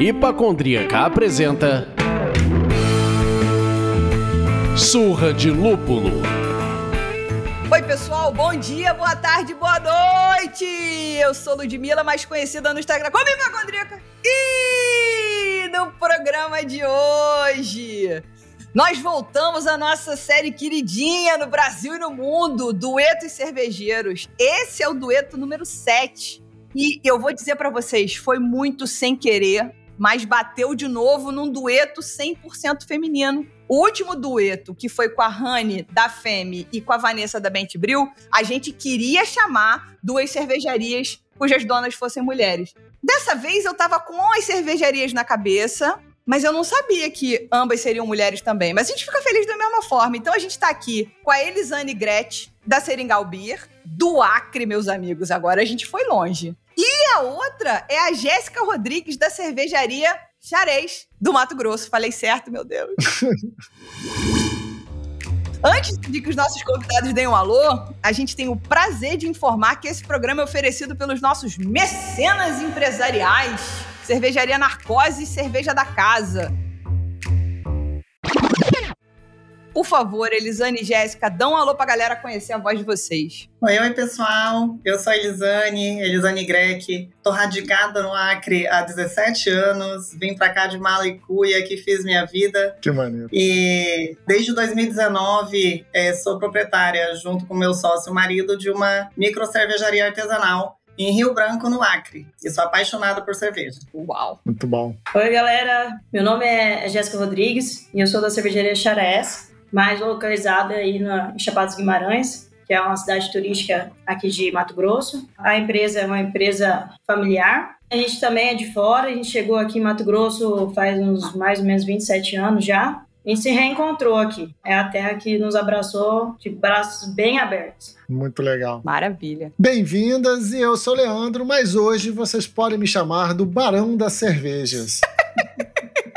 Hipacondríaca apresenta Surra de Lúpulo. Oi, pessoal, bom dia, boa tarde, boa noite! Eu sou Ludmilla, mais conhecida no Instagram como Hipacondríaca. E no programa de hoje, nós voltamos à nossa série queridinha no Brasil e no mundo, Duetos Cervejeiros. Esse é o dueto número 7. E eu vou dizer para vocês, foi muito sem querer, mas bateu de novo num dueto 100% feminino. O último dueto, que foi com a Rani da Femme e com a Vanessa da Bente Bril, a gente queria chamar duas cervejarias cujas donas fossem mulheres. Dessa vez eu tava com as cervejarias na cabeça, mas eu não sabia que ambas seriam mulheres também. Mas a gente fica feliz da mesma forma. Então a gente tá aqui com a Elisane Gretsch, da Seringal Beer, do Acre, meus amigos. Agora a gente foi longe. E a outra é a Jéssica Rodrigues, da cervejaria Xarez, do Mato Grosso. Falei certo, meu Deus. Antes de que os nossos convidados deem um alô, a gente tem o prazer de informar que esse programa é oferecido pelos nossos mecenas empresariais. Cervejaria Narcose e Cerveja da Casa. Por favor, Elisane e Jéssica, dão um alô pra galera conhecer a voz de vocês. Oi, oi, pessoal. Eu sou a Elisane, Elisane Greck. Tô radicada no Acre há 17 anos. Vim pra cá de Malicuia, que fiz minha vida. Que maneiro. E desde 2019 é, sou proprietária, junto com meu sócio marido, de uma micro cervejaria artesanal em Rio Branco, no Acre. E sou apaixonada por cerveja. Uau! Muito bom. Oi, galera. Meu nome é Jéssica Rodrigues e eu sou da cervejaria Xaraés mais localizada aí na, em Chapados Guimarães, que é uma cidade turística aqui de Mato Grosso. A empresa é uma empresa familiar. A gente também é de fora, a gente chegou aqui em Mato Grosso faz uns mais ou menos 27 anos já. A gente se reencontrou aqui. É a terra que nos abraçou de braços bem abertos. Muito legal. Maravilha. Bem-vindas, e eu sou Leandro, mas hoje vocês podem me chamar do Barão das Cervejas.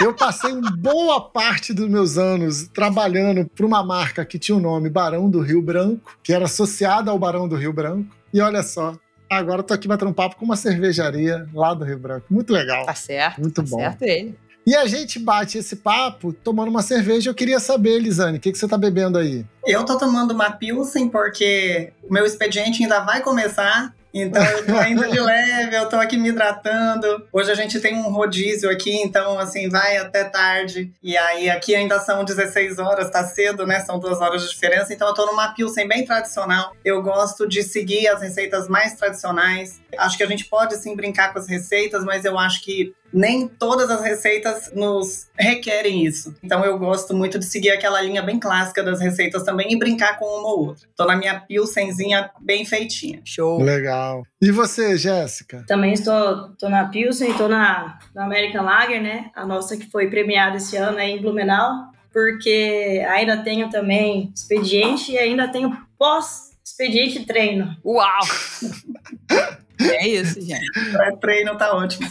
Eu passei boa parte dos meus anos trabalhando para uma marca que tinha o nome Barão do Rio Branco, que era associada ao Barão do Rio Branco. E olha só, agora eu tô aqui batendo um papo com uma cervejaria lá do Rio Branco. Muito legal. Tá certo. Muito tá bom. certo ele. E a gente bate esse papo tomando uma cerveja. Eu queria saber, Elisane, o que, que você tá bebendo aí? Eu tô tomando uma Pilsen porque o meu expediente ainda vai começar. Então eu tô indo de leve, eu tô aqui me hidratando. Hoje a gente tem um rodízio aqui, então assim, vai até tarde. E aí aqui ainda são 16 horas, tá cedo, né? São duas horas de diferença. Então eu tô numa pilsen bem tradicional. Eu gosto de seguir as receitas mais tradicionais. Acho que a gente pode sim brincar com as receitas, mas eu acho que nem todas as receitas nos requerem isso. Então eu gosto muito de seguir aquela linha bem clássica das receitas também e brincar com uma ou outra. Tô na minha pilsenzinha bem feitinha. Show. Legal. E você, Jéssica? Também estou, estou na Pilsen, estou na, na American Lager, né? A nossa que foi premiada esse ano aí em Blumenau, porque ainda tenho também expediente e ainda tenho pós-expediente treino. Uau! É isso, gente. É, treino tá ótimo.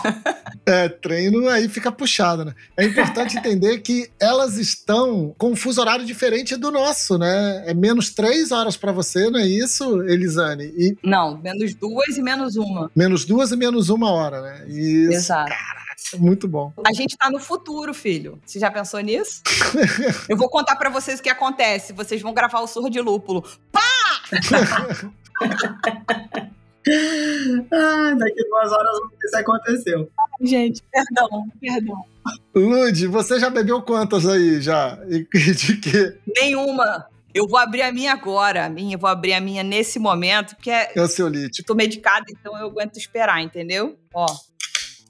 É, treino aí fica puxado, né? É importante entender que elas estão com um fuso horário diferente do nosso, né? É menos três horas para você, não é isso, Elisane? E Não, menos duas e menos uma. menos duas e menos uma hora, né? Isso. Exato. Caraca, muito bom. A gente tá no futuro, filho. Você já pensou nisso? Eu vou contar pra vocês o que acontece. Vocês vão gravar o surro de lúpulo. Ah, daqui duas horas vamos ver se aconteceu. Gente, perdão, perdão. Lud, você já bebeu quantas aí já? E de quê? Nenhuma. Eu vou abrir a minha agora. A minha, eu vou abrir a minha nesse momento, porque é- É o seu eu tô medicada, então eu aguento esperar, entendeu? Ó.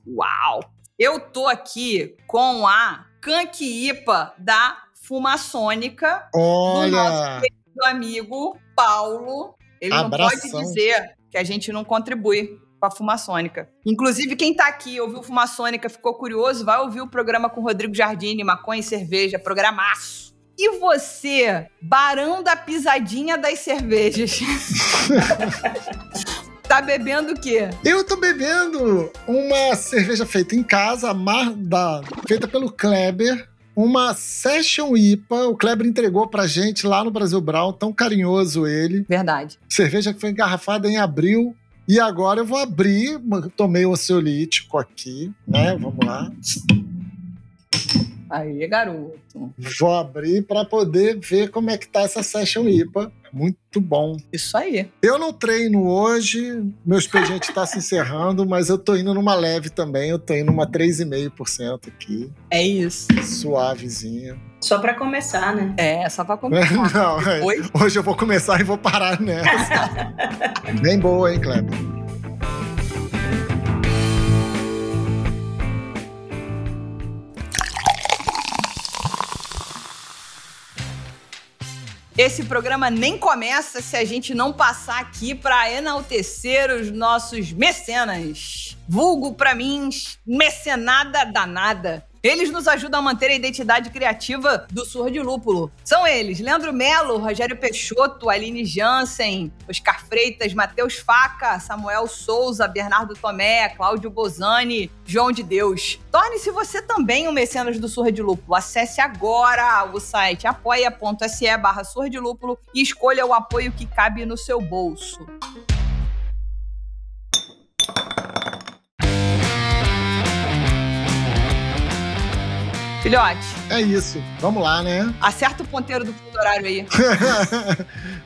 Uau! Eu tô aqui com a Kanki IPA da Fumaçônica, Olha! do amigo Paulo. Ele não Abração. pode dizer que a gente não contribui com a Fumaçônica. Inclusive, quem tá aqui ouviu Fumaçônica, ficou curioso, vai ouvir o programa com Rodrigo Jardine, Maconha e Cerveja, programaço. E você, barão da pisadinha das cervejas? tá bebendo o quê? Eu tô bebendo uma cerveja feita em casa, Mar- da- feita pelo Kleber, uma Session IPA. O Kleber entregou pra gente lá no Brasil Brown, tão carinhoso ele. Verdade. Cerveja que foi engarrafada em abril. E agora eu vou abrir, tomei o ansiolítico aqui, né? Vamos lá. Aí, garoto. Vou abrir para poder ver como é que tá essa Session IPA. Muito bom. Isso aí. Eu não treino hoje, meu expediente está se encerrando, mas eu tô indo numa leve também. Eu tô indo numa 3,5% aqui. É isso. Suavezinha. Só pra começar, né? É, só pra começar. Não, é. Depois, hoje eu vou começar e vou parar nessa. Bem boa, hein, Kleber? Esse programa nem começa se a gente não passar aqui pra enaltecer os nossos mecenas. Vulgo pra mim, mecenada danada. Eles nos ajudam a manter a identidade criativa do Surra de Lúpulo. São eles: Leandro Melo, Rogério Peixoto, Aline Jansen, Oscar Freitas, Matheus Faca, Samuel Souza, Bernardo Tomé, Cláudio Bozani, João de Deus. Torne-se você também um mecenas do Surra de Lúpulo. Acesse agora o site apoia.se barra Surra de Lúpulo e escolha o apoio que cabe no seu bolso. Filhote, É isso. Vamos lá, né? acerta o ponteiro do fundo horário aí.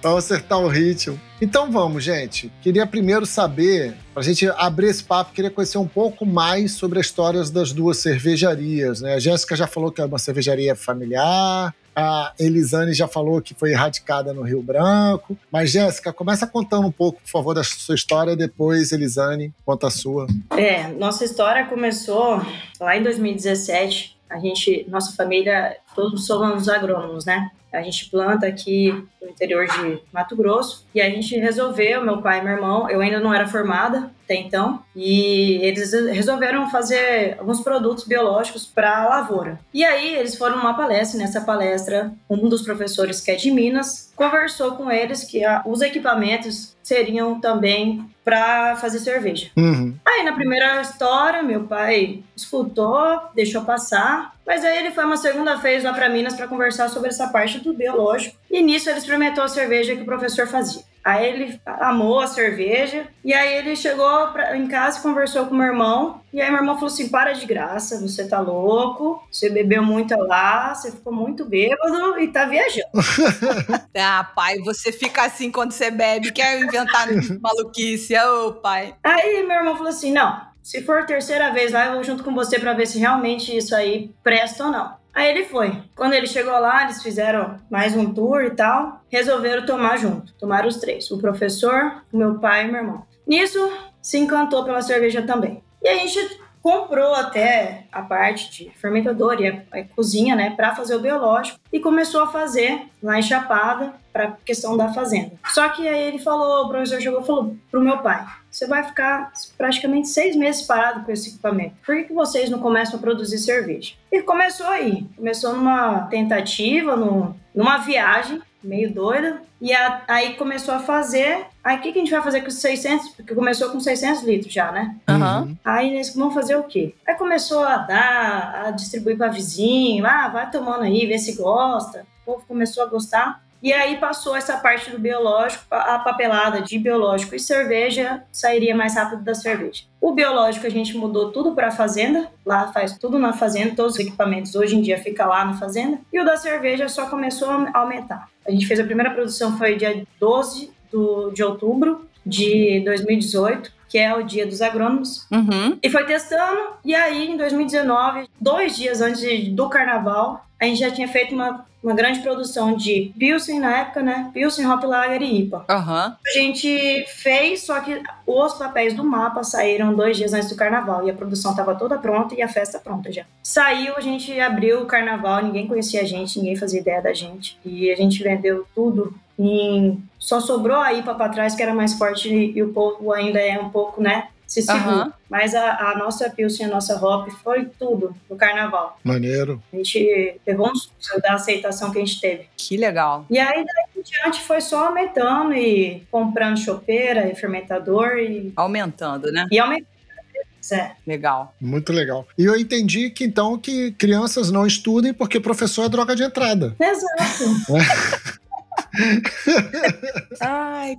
Vamos acertar o ritmo. Então vamos, gente. Queria primeiro saber, para a gente abrir esse papo, queria conhecer um pouco mais sobre as histórias das duas cervejarias. Né? A Jéssica já falou que é uma cervejaria familiar, a Elisane já falou que foi erradicada no Rio Branco. Mas, Jéssica, começa contando um pouco, por favor, da sua história, depois, Elisane, conta a sua. É, nossa história começou lá em 2017. A gente, nossa família, todos somos agrônomos, né? A gente planta aqui no interior de Mato Grosso e a gente resolveu, meu pai e meu irmão, eu ainda não era formada até então, e eles resolveram fazer alguns produtos biológicos para a lavoura. E aí eles foram numa palestra, nessa palestra, um dos professores que é de Minas conversou com eles que a, os equipamentos seriam também para fazer cerveja. Uhum. Aí na primeira história, meu pai escutou, deixou passar, mas aí ele foi uma segunda vez lá para Minas para conversar sobre essa parte do biológico. E nisso ele experimentou a cerveja que o professor fazia. Aí ele amou a cerveja e aí ele chegou pra, em casa e conversou com meu irmão. E aí meu irmão falou assim: "Para de graça, você tá louco, você bebeu muito lá, você ficou muito bêbado e tá viajando". Ah, pai, você fica assim quando você bebe, quer inventar maluquice. Ô, pai. Aí meu irmão falou assim: "Não, se for a terceira vez lá, eu vou junto com você para ver se realmente isso aí presta ou não". Aí ele foi. Quando ele chegou lá, eles fizeram mais um tour e tal. Resolveram tomar junto. Tomaram os três: o professor, o meu pai e meu irmão. Nisso, se encantou pela cerveja também. E a gente comprou até a parte de fermentador e a, a cozinha, né, para fazer o biológico e começou a fazer lá em Chapada para questão da fazenda. Só que aí ele falou, o professor chegou e falou pro meu pai: você vai ficar praticamente seis meses parado com esse equipamento. Por que, que vocês não começam a produzir cerveja? E começou aí. Começou numa tentativa, no, numa viagem meio doida. E a, aí começou a fazer. Aí o que, que a gente vai fazer com os 600? Porque começou com 600 litros já, né? Aham. Uhum. Aí eles vão fazer o quê? Aí começou a dar, a distribuir para vizinho. Ah, vai tomando aí, vê se gosta. O povo começou a gostar. E aí passou essa parte do biológico, a papelada de biológico e cerveja sairia mais rápido da cerveja. O biológico a gente mudou tudo para a fazenda, lá faz tudo na fazenda, todos os equipamentos hoje em dia fica lá na fazenda. E o da cerveja só começou a aumentar. A gente fez a primeira produção foi dia 12 do, de outubro de 2018 que é o Dia dos Agrônomos, Uhum. e foi testando. E aí, em 2019, dois dias antes do carnaval, a gente já tinha feito uma, uma grande produção de Pilsen na época, né? Pilsen, Hop Lager e IPA. Aham. A gente fez, só que os papéis do mapa saíram dois dias antes do carnaval e a produção estava toda pronta e a festa pronta já. Saiu, a gente abriu o carnaval, ninguém conhecia a gente, ninguém fazia ideia da gente. E a gente vendeu tudo em... Só sobrou a IPA para trás, que era mais forte e o povo ainda é um pouco, né? Se segura. Aham. Mas a, a nossa Pilsen, a nossa Hop, foi tudo no carnaval. Maneiro. A gente um susto da aceitação que a gente teve. Que legal. E aí, daí em diante, foi só aumentando e comprando chopeira e fermentador e, Aumentando, né? e aumentando. Certo. Legal. Muito legal. E eu entendi que então que crianças não estudem porque professor é droga de entrada. Exato. Ai.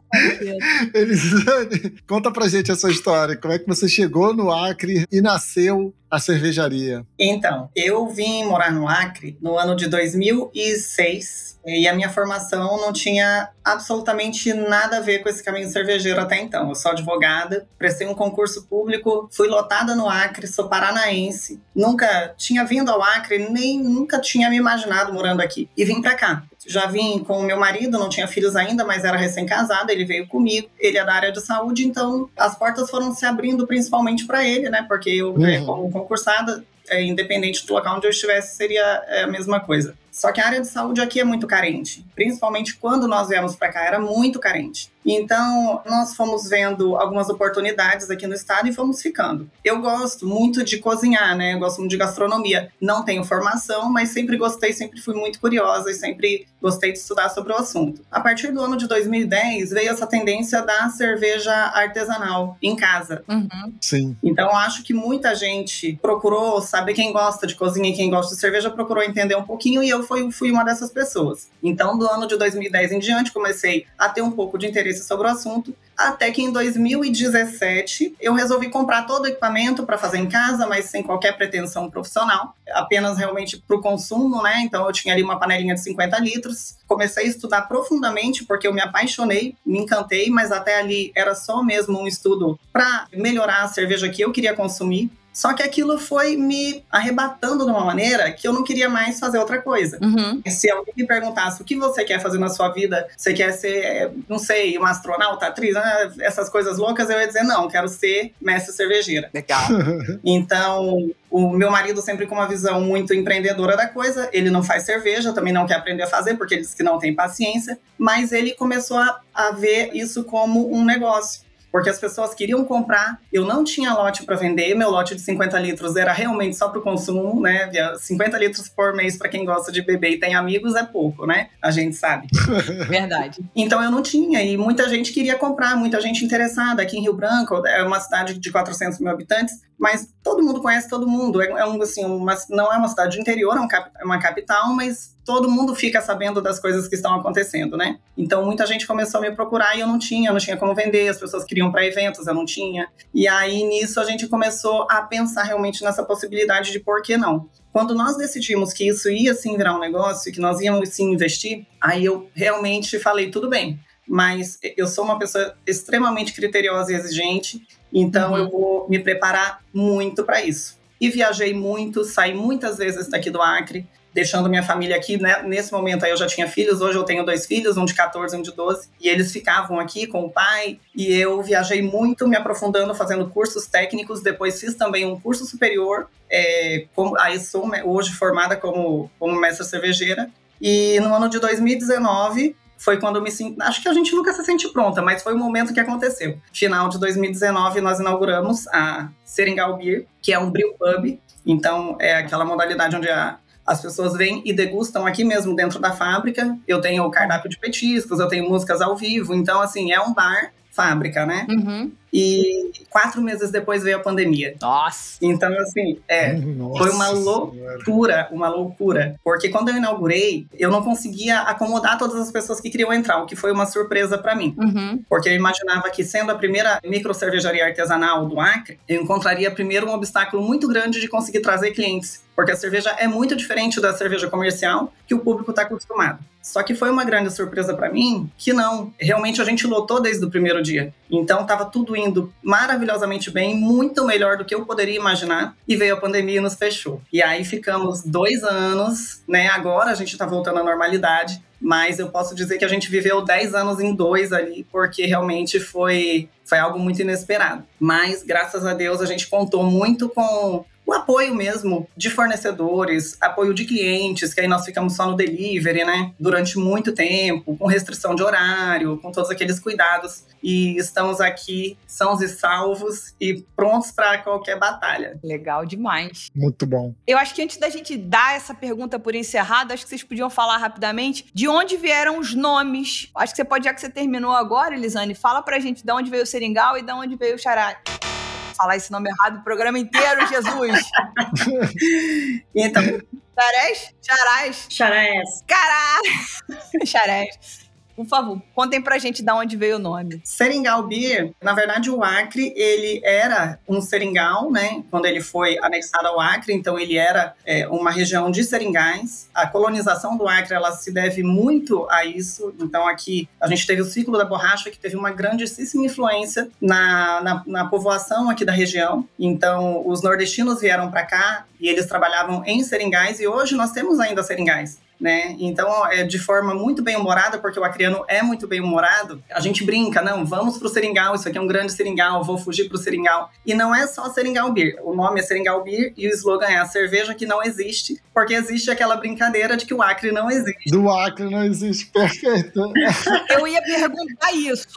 Elisane, conta pra gente essa história. Como é que você chegou no Acre e nasceu a cervejaria? Então, eu vim morar no Acre no ano de 2006 e a minha formação não tinha absolutamente nada a ver com esse caminho cervejeiro até então. Eu sou advogada, prestei um concurso público, fui lotada no Acre, sou paranaense, nunca tinha vindo ao Acre, nem nunca tinha me imaginado morando aqui e vim para cá. Já vim com o meu marido, não tinha filhos ainda, mas era recém-casado, ele veio comigo, ele é da área de saúde, então as portas foram se abrindo principalmente para ele, né? Porque eu, uhum. como concursada, é, independente do local onde eu estivesse, seria é, a mesma coisa. Só que a área de saúde aqui é muito carente, principalmente quando nós viemos para cá, era muito carente. Então, nós fomos vendo algumas oportunidades aqui no estado e fomos ficando. Eu gosto muito de cozinhar, né? Eu gosto muito de gastronomia. Não tenho formação, mas sempre gostei, sempre fui muito curiosa e sempre gostei de estudar sobre o assunto. A partir do ano de 2010, veio essa tendência da cerveja artesanal em casa. Uhum. Sim. Então, acho que muita gente procurou saber quem gosta de cozinha e quem gosta de cerveja, procurou entender um pouquinho e eu fui, fui uma dessas pessoas. Então, do ano de 2010 em diante, comecei a ter um pouco de interesse sobre o assunto, até que em 2017 eu resolvi comprar todo o equipamento para fazer em casa, mas sem qualquer pretensão profissional, apenas realmente para o consumo, né? Então eu tinha ali uma panelinha de 50 litros. Comecei a estudar profundamente porque eu me apaixonei, me encantei, mas até ali era só mesmo um estudo para melhorar a cerveja que eu queria consumir. Só que aquilo foi me arrebatando de uma maneira que eu não queria mais fazer outra coisa. Uhum. Se alguém me perguntasse o que você quer fazer na sua vida, você quer ser, não sei, uma astronauta, atriz, né? essas coisas loucas, eu ia dizer não, quero ser mestre cervejeira. Legal. então, o meu marido sempre com uma visão muito empreendedora da coisa, ele não faz cerveja, também não quer aprender a fazer porque ele diz que não tem paciência, mas ele começou a, a ver isso como um negócio porque as pessoas queriam comprar, eu não tinha lote para vender, meu lote de 50 litros era realmente só para o consumo, né? 50 litros por mês para quem gosta de beber e tem amigos é pouco, né? A gente sabe. Verdade. Então eu não tinha e muita gente queria comprar, muita gente interessada. Aqui em Rio Branco é uma cidade de 400 mil habitantes, mas todo mundo conhece todo mundo. É, é um assim, uma, não é uma cidade de interior, é, um cap, é uma capital, mas todo mundo fica sabendo das coisas que estão acontecendo, né? Então muita gente começou a me procurar e eu não tinha, eu não tinha como vender, as pessoas queriam para eventos, eu não tinha. E aí nisso a gente começou a pensar realmente nessa possibilidade de por que não. Quando nós decidimos que isso ia sim virar um negócio, que nós íamos sim investir, aí eu realmente falei tudo bem, mas eu sou uma pessoa extremamente criteriosa e exigente, então uhum. eu vou me preparar muito para isso. E viajei muito, saí muitas vezes daqui do Acre, deixando minha família aqui, né? Nesse momento aí eu já tinha filhos, hoje eu tenho dois filhos, um de 14 e um de 12, e eles ficavam aqui com o pai, e eu viajei muito, me aprofundando, fazendo cursos técnicos, depois fiz também um curso superior, é, como, aí sou hoje formada como, como mestra cervejeira, e no ano de 2019 foi quando eu me senti. Acho que a gente nunca se sente pronta, mas foi o momento que aconteceu. Final de 2019, nós inauguramos a Seringal Beer, que é um brew pub. Então, é aquela modalidade onde a, as pessoas vêm e degustam aqui mesmo dentro da fábrica. Eu tenho o cardápio de petiscos, eu tenho músicas ao vivo. Então, assim, é um bar fábrica, né? Uhum. E quatro meses depois veio a pandemia. Nossa! Então, assim, é, Nossa foi uma loucura, uma loucura. Porque quando eu inaugurei, eu não conseguia acomodar todas as pessoas que queriam entrar, o que foi uma surpresa para mim. Uhum. Porque eu imaginava que, sendo a primeira micro cervejaria artesanal do Acre, eu encontraria primeiro um obstáculo muito grande de conseguir trazer clientes. Porque a cerveja é muito diferente da cerveja comercial que o público está acostumado. Só que foi uma grande surpresa para mim que não. Realmente a gente lotou desde o primeiro dia. Então estava tudo indo maravilhosamente bem, muito melhor do que eu poderia imaginar, e veio a pandemia e nos fechou. E aí ficamos dois anos, né? Agora a gente está voltando à normalidade, mas eu posso dizer que a gente viveu 10 anos em dois ali, porque realmente foi, foi algo muito inesperado. Mas, graças a Deus, a gente contou muito com o apoio mesmo de fornecedores, apoio de clientes, que aí nós ficamos só no delivery, né? Durante muito tempo, com restrição de horário, com todos aqueles cuidados. E estamos aqui sãos e salvos e prontos para qualquer batalha. Legal demais. Muito bom. Eu acho que antes da gente dar essa pergunta por encerrada, acho que vocês podiam falar rapidamente de onde vieram os nomes. Acho que você pode, já que você terminou agora, Elisane, fala pra gente de onde veio o Seringal e de onde veio o Xará. Falar esse nome errado o programa inteiro, Jesus. Então, Xarés? Charás? Xaraés. Caralho! Xarés. Por favor, contem pra gente de onde veio o nome. Seringal Beer, na verdade, o Acre, ele era um seringal, né? Quando ele foi anexado ao Acre, então ele era é, uma região de seringais. A colonização do Acre, ela se deve muito a isso. Então aqui, a gente teve o ciclo da borracha, que teve uma grandíssima influência na, na, na povoação aqui da região. Então, os nordestinos vieram para cá e eles trabalhavam em seringais e hoje nós temos ainda seringais né? Então, é de forma muito bem humorada, porque o acriano é muito bem humorado. A gente brinca, não, vamos pro seringal, isso aqui é um grande seringal, vou fugir pro seringal. E não é só seringal beer. O nome é seringal beer e o slogan é a cerveja que não existe, porque existe aquela brincadeira de que o Acre não existe. Do Acre não existe, perfeito. Eu ia perguntar isso.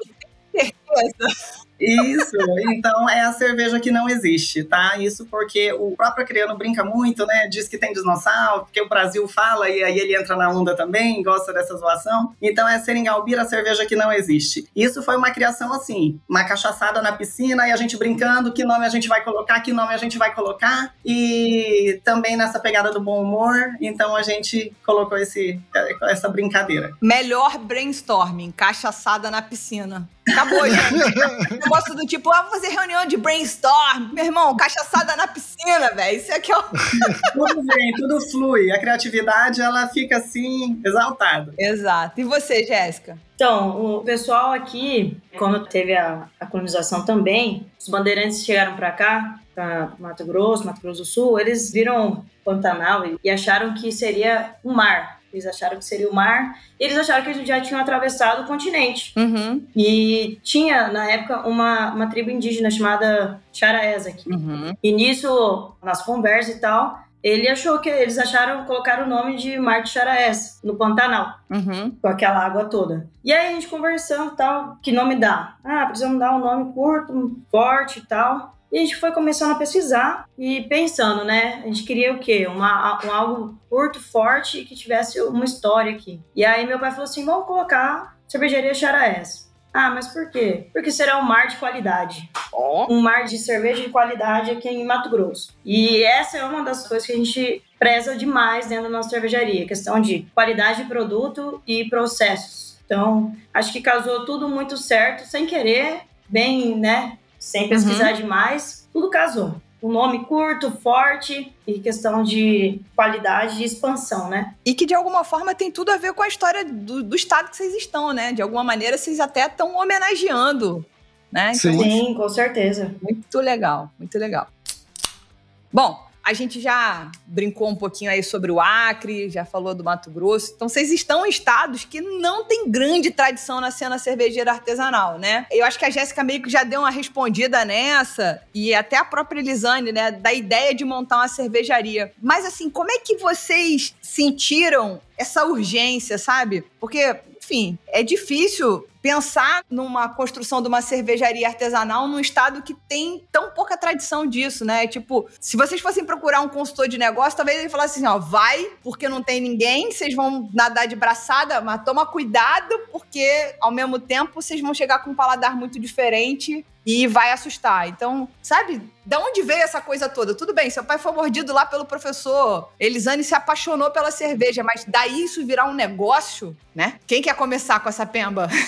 Certeza? Isso, então é a cerveja que não existe, tá? Isso porque o próprio Criano brinca muito, né? Diz que tem dinossauro, porque o Brasil fala e aí ele entra na onda também, gosta dessa zoação. Então é Seringal Beer, a cerveja que não existe. Isso foi uma criação assim, uma cachaçada na piscina e a gente brincando que nome a gente vai colocar, que nome a gente vai colocar. E também nessa pegada do bom humor, então a gente colocou esse, essa brincadeira. Melhor brainstorming, cachaçada na piscina. Acabou, gente. Negócio do tipo, ah, vou fazer reunião de brainstorm. Meu irmão, cachaçada na piscina, velho. Isso aqui é o. tudo vem, tudo flui. A criatividade, ela fica assim, exaltada. Exato. E você, Jéssica? Então, o pessoal aqui, quando teve a, a colonização também, os bandeirantes chegaram para cá, para Mato Grosso, Mato Grosso do Sul, eles viram Pantanal e acharam que seria um mar. Eles acharam que seria o mar. Eles acharam que eles já tinham atravessado o continente. Uhum. E tinha, na época, uma, uma tribo indígena chamada Charaés aqui. Uhum. E nisso, nas conversas e tal, ele achou que eles acharam colocar o nome de Mar de Charaés no Pantanal, Uhum. com aquela água toda. E aí a gente conversando e tal, que nome dá? Ah, precisamos dar um nome curto, forte e tal. E a gente foi começando a pesquisar e pensando, né? A gente queria o quê? Uma, um algo curto, forte e que tivesse uma história aqui. E aí meu pai falou assim: vamos colocar cervejaria Charaés. Ah, mas por quê? Porque será um mar de qualidade. Ó. Um mar de cerveja de qualidade aqui em Mato Grosso. E essa é uma das coisas que a gente preza demais dentro da nossa cervejaria, questão de qualidade de produto e processos. Então, acho que casou tudo muito certo, sem querer, bem, né? Sem pesquisar demais, tudo casou. Um nome curto, forte e questão de qualidade e expansão, né? E que de alguma forma tem tudo a ver com a história do, do estado que vocês estão, né? De alguma maneira vocês até estão homenageando, né? Então. Sim, com certeza. Muito legal, muito legal. Bom, a gente já brincou um pouquinho aí sobre o Acre, já falou do Mato Grosso. Então, vocês estão em estados que não têm grande tradição na cena cervejeira artesanal, né? Eu acho que a Jéssica meio que já deu uma respondida nessa, e até a própria Elisane, né? Da ideia de montar uma cervejaria. Mas, assim, como é que vocês sentiram essa urgência, sabe? Porque, enfim, é difícil pensar numa construção de uma cervejaria artesanal num estado que tem tão pouca tradição disso, né? Tipo, se vocês fossem procurar um consultor de negócio, talvez ele falasse assim, ó, vai, porque não tem ninguém, vocês vão nadar de braçada, mas toma cuidado, porque ao mesmo tempo vocês vão chegar com um paladar muito diferente e vai assustar. Então, sabe, da onde veio essa coisa toda? Tudo bem, seu pai foi mordido lá pelo professor, Elisane se apaixonou pela cerveja, mas daí isso virar um negócio, né? Quem quer começar com essa pemba?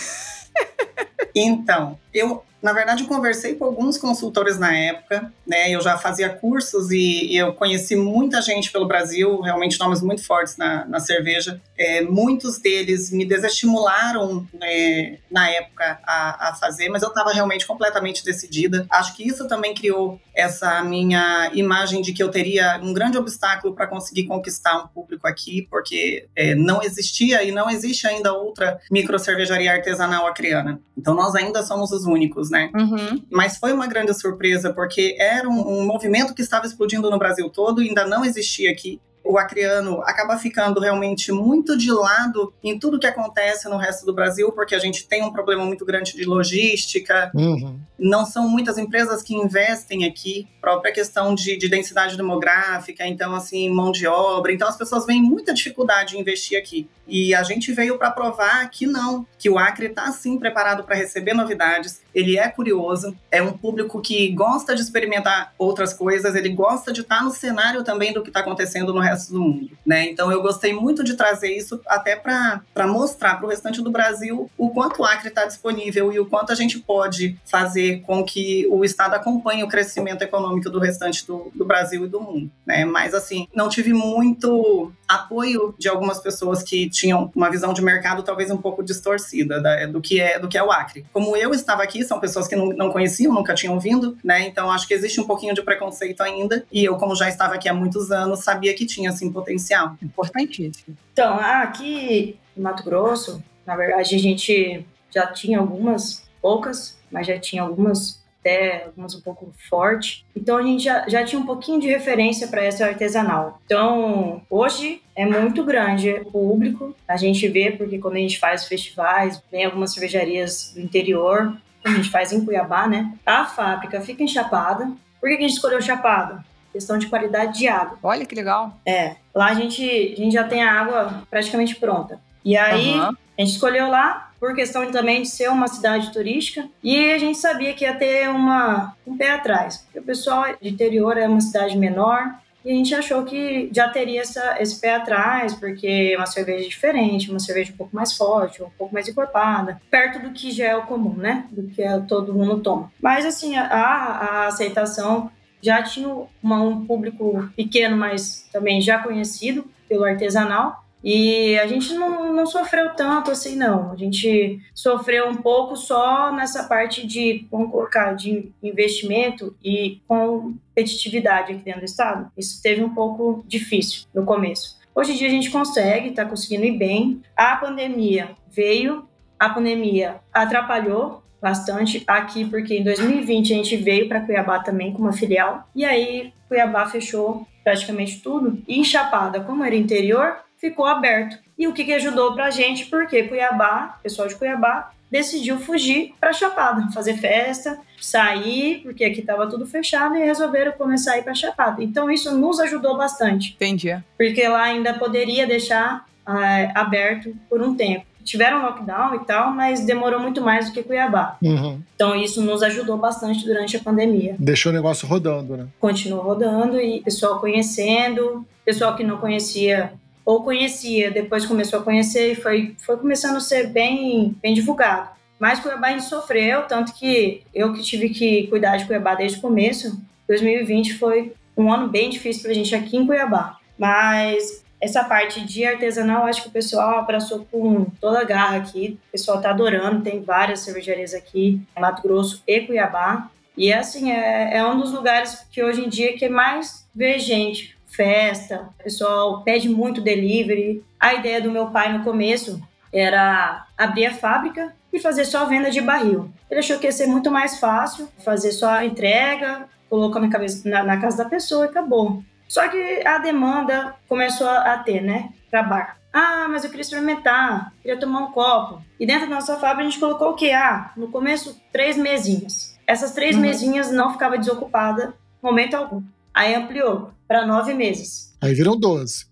Então, eu, na verdade, conversei com alguns consultores na época, né? Eu já fazia cursos e, e eu conheci muita gente pelo Brasil, realmente nomes muito fortes na, na cerveja. É, muitos deles me desestimularam né, na época a, a fazer, mas eu estava realmente completamente decidida. Acho que isso também criou essa minha imagem de que eu teria um grande obstáculo para conseguir conquistar um público aqui, porque é, não existia e não existe ainda outra micro cervejaria artesanal acriana. Então nós ainda somos os únicos, né? Uhum. Mas foi uma grande surpresa, porque era um, um movimento que estava explodindo no Brasil todo e ainda não existia aqui. o acreano acaba ficando realmente muito de lado em tudo que acontece no resto do Brasil, porque a gente tem um problema muito grande de logística. Uhum. Não são muitas empresas que investem aqui, própria questão de, de densidade demográfica, então, assim, mão de obra. Então, as pessoas veem muita dificuldade em investir aqui. E a gente veio para provar que não, que o Acre está sim preparado para receber novidades, ele é curioso, é um público que gosta de experimentar outras coisas, ele gosta de estar tá no cenário também do que está acontecendo no resto do mundo, né? Então eu gostei muito de trazer isso até para mostrar para o restante do Brasil o quanto o Acre está disponível e o quanto a gente pode fazer com que o Estado acompanhe o crescimento econômico do restante do, do Brasil e do mundo, né? Mas assim, não tive muito apoio de algumas pessoas que tinham uma visão de mercado talvez um pouco distorcida da, do que é do que é o Acre. Como eu estava aqui, são pessoas que não, não conheciam, nunca tinham vindo, né? Então acho que existe um pouquinho de preconceito ainda. E eu, como já estava aqui há muitos anos, sabia que tinha assim potencial. Importantíssimo. Então, aqui em Mato Grosso, na verdade, a gente já tinha algumas, poucas, mas já tinha algumas até algumas um pouco forte. Então a gente já, já tinha um pouquinho de referência para essa artesanal. Então hoje é muito grande o público, a gente vê porque quando a gente faz festivais, vem algumas cervejarias do interior, a gente faz em Cuiabá, né? A fábrica fica em Chapada. Por que a gente escolheu Chapada? Questão de qualidade de água. Olha que legal. É, lá a gente, a gente já tem a água praticamente pronta. E aí uhum. A gente escolheu lá por questão também de ser uma cidade turística, e a gente sabia que ia ter uma, um pé atrás, porque o pessoal de interior é uma cidade menor, e a gente achou que já teria essa, esse pé atrás, porque é uma cerveja diferente, uma cerveja um pouco mais forte, um pouco mais encorpada, perto do que já é o comum, né? Do que todo mundo toma. Mas, assim, a, a aceitação já tinha uma, um público pequeno, mas também já conhecido pelo artesanal. E a gente não, não sofreu tanto assim, não. A gente sofreu um pouco só nessa parte de, vamos colocar, de investimento e competitividade aqui dentro do estado. Isso teve um pouco difícil no começo. Hoje em dia a gente consegue, está conseguindo ir bem. A pandemia veio, a pandemia atrapalhou bastante aqui, porque em 2020 a gente veio para Cuiabá também com uma filial, e aí Cuiabá fechou praticamente tudo. E em Chapada, como era interior, ficou aberto. E o que, que ajudou para a gente? Porque Cuiabá, o pessoal de Cuiabá, decidiu fugir para Chapada, fazer festa, sair, porque aqui estava tudo fechado, e resolveram começar a ir para Chapada. Então isso nos ajudou bastante. Entendi. Porque lá ainda poderia deixar é, aberto por um tempo. Tiveram lockdown e tal, mas demorou muito mais do que Cuiabá. Uhum. Então isso nos ajudou bastante durante a pandemia. Deixou o negócio rodando, né? Continuou rodando e pessoal conhecendo, pessoal que não conhecia ou conhecia, depois começou a conhecer e foi, foi começando a ser bem, bem divulgado. Mas Cuiabá a gente sofreu, tanto que eu que tive que cuidar de Cuiabá desde o começo, 2020 foi um ano bem difícil para a gente aqui em Cuiabá. Mas essa parte de artesanal, acho que o pessoal abraçou com toda a garra aqui. O pessoal tá adorando, tem várias cervejarias aqui, Mato Grosso e Cuiabá. E assim, é, é um dos lugares que hoje em dia que mais vê gente festa, o pessoal pede muito delivery. A ideia do meu pai no começo era abrir a fábrica e fazer só venda de barril. Ele achou que ia ser muito mais fácil, fazer só a entrega, colocou na, cabeça, na, na casa da pessoa e acabou. Só que a demanda começou a ter, né, para bar. Ah, mas eu queria experimentar, queria tomar um copo. E dentro da nossa fábrica a gente colocou o quê? Ah, no começo, três mesinhas. Essas três uhum. mesinhas não ficavam desocupadas momento algum. Aí ampliou para nove meses. Aí viram 12.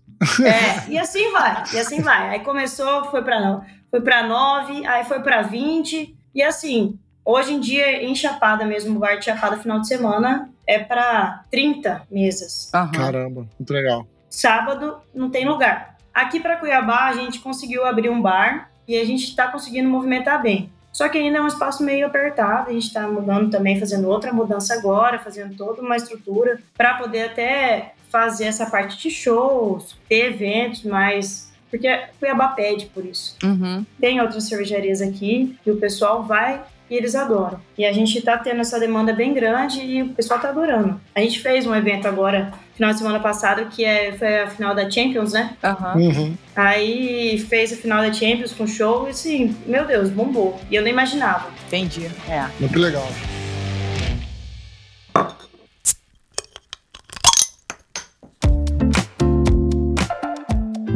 É, e assim vai, e assim vai. Aí começou, foi para foi para 9, aí foi para 20, e assim, hoje em dia, em Chapada mesmo, bar de Chapada final de semana, é para 30 mesas. Uhum. Caramba, muito legal. Sábado não tem lugar. Aqui para Cuiabá, a gente conseguiu abrir um bar e a gente está conseguindo movimentar bem. Só que ainda é um espaço meio apertado, a gente está mudando também, fazendo outra mudança agora, fazendo toda uma estrutura para poder até fazer essa parte de shows, ter eventos mais. Porque Cuiabá pede por isso. Uhum. Tem outras cervejarias aqui e o pessoal vai e eles adoram. E a gente tá tendo essa demanda bem grande e o pessoal tá adorando. A gente fez um evento agora, final de semana passado, que é, foi a final da Champions, né? Uhum. Uhum. Aí fez a final da Champions com show e assim, meu Deus, bombou. E eu nem imaginava. Entendi, é. Muito legal.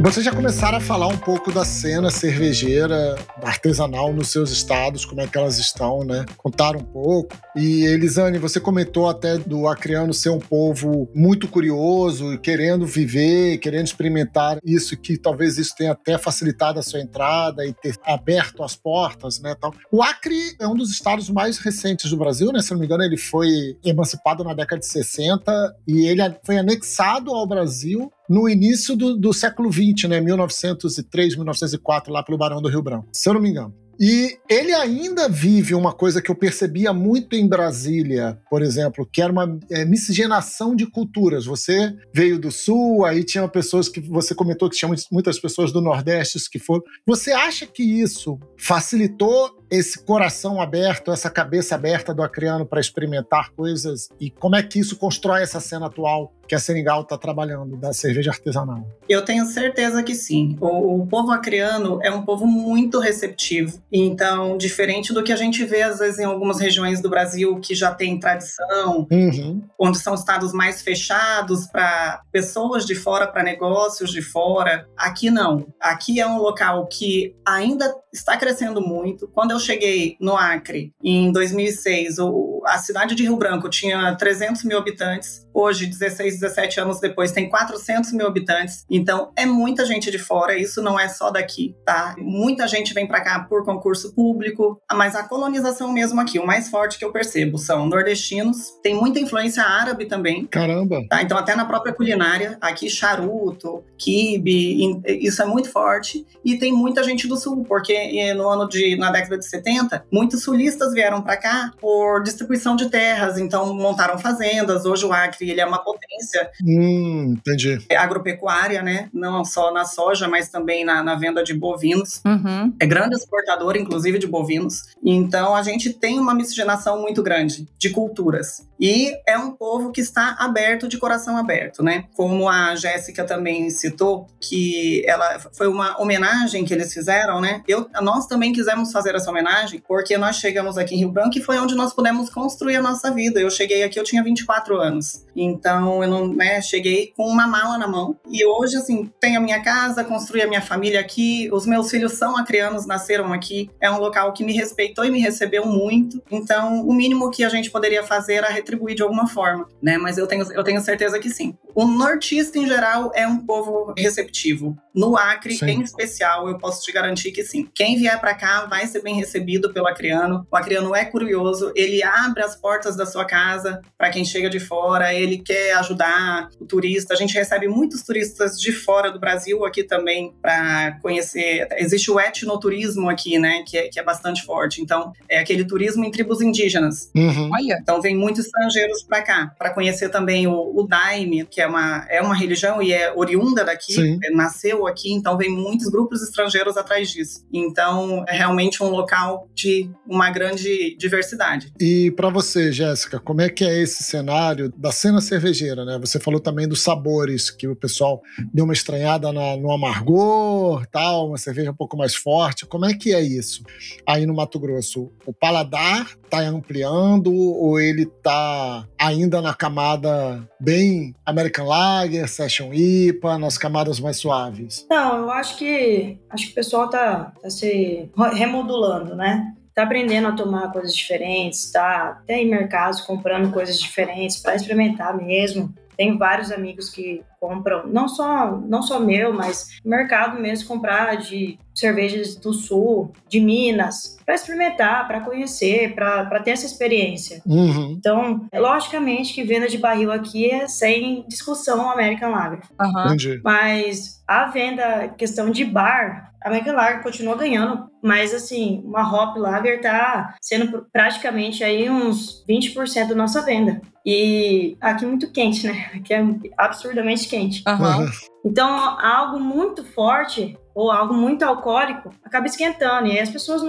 Vocês já começaram a falar um pouco da cena cervejeira artesanal nos seus estados, como é que elas estão, né? Contaram um pouco. E Elisane, você comentou até do acreano ser um povo muito curioso, querendo viver, querendo experimentar isso, que talvez isso tenha até facilitado a sua entrada e ter aberto as portas, né? Tal. O Acre é um dos estados mais recentes do Brasil, né? Se não me engano, ele foi emancipado na década de 60 e ele foi anexado ao Brasil no início do, do século XX, né? 1903, 1904, lá pelo Barão do Rio Branco, se eu não me engano. E ele ainda vive uma coisa que eu percebia muito em Brasília, por exemplo, que era uma é, miscigenação de culturas. Você veio do Sul, aí tinha pessoas que você comentou que tinha muitas pessoas do Nordeste que foram. Você acha que isso facilitou esse coração aberto, essa cabeça aberta do acreano para experimentar coisas? E como é que isso constrói essa cena atual que a Senegal está trabalhando, da cerveja artesanal? Eu tenho certeza que sim. O, o, povo acreano é um povo muito receptivo. Então, diferente do que a gente vê, às vezes, em algumas regiões do Brasil que já tem tradição, uhum. onde são estados mais fechados para pessoas de fora, para negócios de fora. Aqui não. Aqui é um local que ainda está crescendo muito. Quando eu cheguei no Acre, em 2006, o, a cidade de Rio Branco tinha 300 mil habitantes. Hoje, 16, 17 anos depois, tem 400 mil habitantes. Então, é muita gente de fora. Isso não é só daqui, tá? Muita gente vem para cá por concurso público. Mas a colonização mesmo aqui, o mais forte que eu percebo, são nordestinos. Tem muita influência árabe também. Caramba! Tá? Então, até na própria culinária, aqui charuto, quibe, isso é muito forte. E tem muita gente do sul, porque no ano de na década de 70, muitos sulistas vieram para cá por distribuição de terras, então montaram fazendas. Hoje o Acre ele é uma potência hum, entendi. agropecuária, né? Não só na soja, mas também na, na venda de bovinos. Uhum. É grande exportador, inclusive, de bovinos. Então a gente tem uma miscigenação muito grande de culturas. E é um povo que está aberto, de coração aberto, né? Como a Jéssica também citou, que ela foi uma homenagem que eles fizeram, né? Eu, nós também quisemos fazer essa homenagem porque nós chegamos aqui em Rio Branco e foi onde nós pudemos construir a nossa vida. Eu cheguei aqui, eu tinha 24 anos. Então, eu não, né, cheguei com uma mala na mão. E hoje, assim, tenho a minha casa, construí a minha família aqui, os meus filhos são acreanos, nasceram aqui. É um local que me respeitou e me recebeu muito. Então, o mínimo que a gente poderia fazer era retribuir de alguma forma, né? Mas eu tenho, eu tenho certeza que sim. O nortista, em geral, é um povo receptivo. No Acre, sim. em especial, eu posso te garantir que sim. Quem vier para cá vai ser bem recebido pelo acreano. O acreano é curioso, ele abre as portas da sua casa para quem chega de fora, ele quer ajudar o turista. A gente recebe muitos turistas de fora do Brasil aqui também para conhecer. Existe o etnoturismo aqui, né, que é, que é bastante forte. Então, é aquele turismo em tribos indígenas. Uhum. Olha. Então, vem muitos estrangeiros para cá, para conhecer também o, o Daime, que é uma, é uma religião e é oriunda daqui, é, nasceu aqui, então vem muitos grupos estrangeiros atrás disso. Então, é realmente um local de uma grande diversidade. E para você, Jéssica, como é que é esse cenário da cena cervejeira, né? Você falou também dos sabores, que o pessoal deu uma estranhada na, no amargor, tal, uma cerveja um pouco mais forte. Como é que é isso aí no Mato Grosso? O paladar está ampliando ou ele está ainda na camada bem American Lager, Session IPA, nas camadas mais suaves? Não, eu acho que acho que o pessoal tá, tá se remodulando, né? Tá aprendendo a tomar coisas diferentes, tá até em mercados comprando coisas diferentes para experimentar mesmo. Tenho vários amigos que compram, não só, não só meu, mas mercado mesmo, comprar de cervejas do sul, de Minas, para experimentar, para conhecer, para ter essa experiência. Uhum. Então, logicamente que venda de barril aqui é sem discussão American Lager. Uhum. Entendi. Mas a venda, questão de bar, a American Lager continua ganhando, mas assim, uma Hop Lager tá sendo praticamente aí uns 20% da nossa venda. E aqui é muito quente, né? Aqui é absurdamente quente. Uhum. Então, algo muito forte ou algo muito alcoólico acaba esquentando. E aí as pessoas,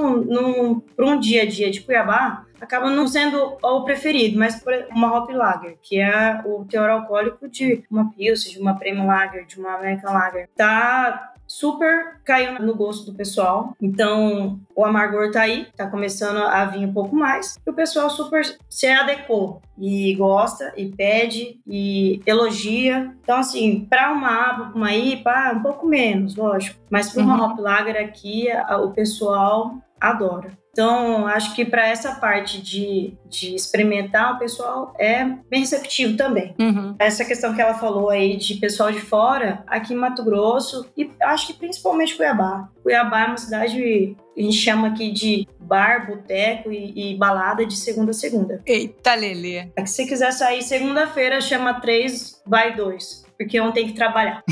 para um dia a dia de Cuiabá, acaba não sendo o preferido, mas uma Hop Lager, que é o teor alcoólico de uma Pilsen, de uma Premium Lager, de uma American Lager. Tá super caiu no gosto do pessoal. Então, o amargor tá aí, tá começando a vir um pouco mais. E o pessoal super se adequou e gosta e pede e elogia. Então, assim, para uma ABA, uma IPA, um pouco menos, lógico. Mas para uma uhum. Hop Lager aqui, o pessoal adora. Então, acho que para essa parte de, de experimentar, o pessoal é bem receptivo também. Uhum. Essa questão que ela falou aí de pessoal de fora, aqui em Mato Grosso, e acho que principalmente Cuiabá. Cuiabá é uma cidade, a gente chama aqui de bar, boteco e, e balada de segunda a segunda. Eita, Lelê. É que se quiser sair segunda-feira, chama três, vai dois porque um tem que trabalhar.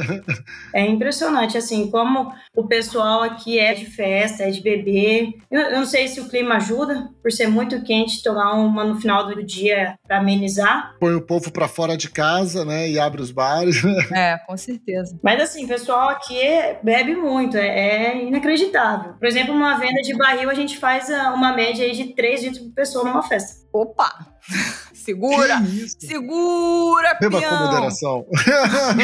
é impressionante, assim, como o pessoal aqui é de festa, é de beber. Eu, eu, não sei se o clima ajuda, por ser muito quente, tomar uma no final do dia para amenizar. Põe o povo para fora de casa, né, e abre os bares. é, com certeza. Mas assim, o pessoal aqui bebe muito, é, é, inacreditável. Por exemplo, uma venda de barril, a gente faz ah, uma média aí de 3 litros por pessoa numa festa. Opa! Segura! Segura, Beba com moderação.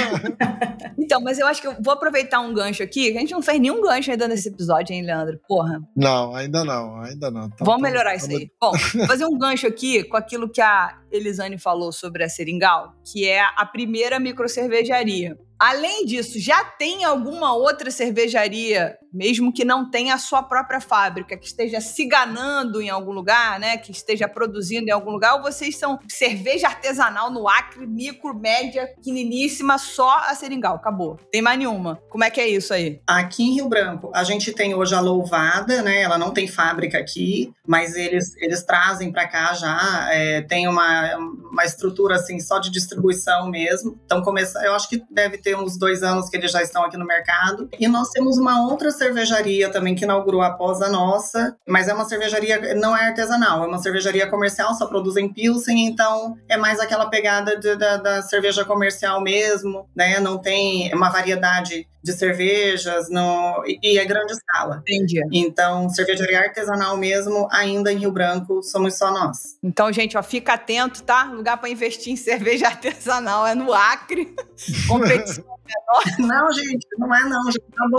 então, mas eu acho que eu vou aproveitar um gancho aqui, que a gente não fez nenhum gancho ainda nesse episódio, hein, Leandro? Porra. Não, ainda não, ainda não. Tá, Vamos tá, melhorar tá, isso aí. Bom, fazer um gancho aqui com aquilo que a Elisane falou sobre a Seringal, que é a primeira microcervejaria. Além disso, já tem alguma outra cervejaria, mesmo que não tenha a sua própria fábrica, que esteja se ganando em algum lugar, né? Que esteja produzindo em algum lugar, ou vocês são cerveja artesanal no Acre, micro, média, pequeniníssima, só a Seringal, acabou. Tem mais nenhuma. Como é que é isso aí? Aqui em Rio Branco, a gente tem hoje a Louvada, né? Ela não tem fábrica aqui, mas eles, eles trazem para cá já, é, tem uma, uma estrutura assim só de distribuição mesmo. Então, começa, eu acho que deve ter uns dois anos que eles já estão aqui no mercado. E nós temos uma outra cervejaria também que inaugurou após a nossa, mas é uma cervejaria, não é artesanal, é uma cervejaria comercial, só produzem Pilsen, então é mais aquela pegada de, da, da cerveja comercial mesmo, né? Não tem uma variedade de cervejas no, e é grande escala. Entendi. Então, cervejaria artesanal mesmo, ainda em Rio Branco, somos só nós. Então, gente, ó, fica atento, tá? Lugar para investir em cerveja artesanal é no Acre. Competição menor. Não, gente, não é não, já tá bom.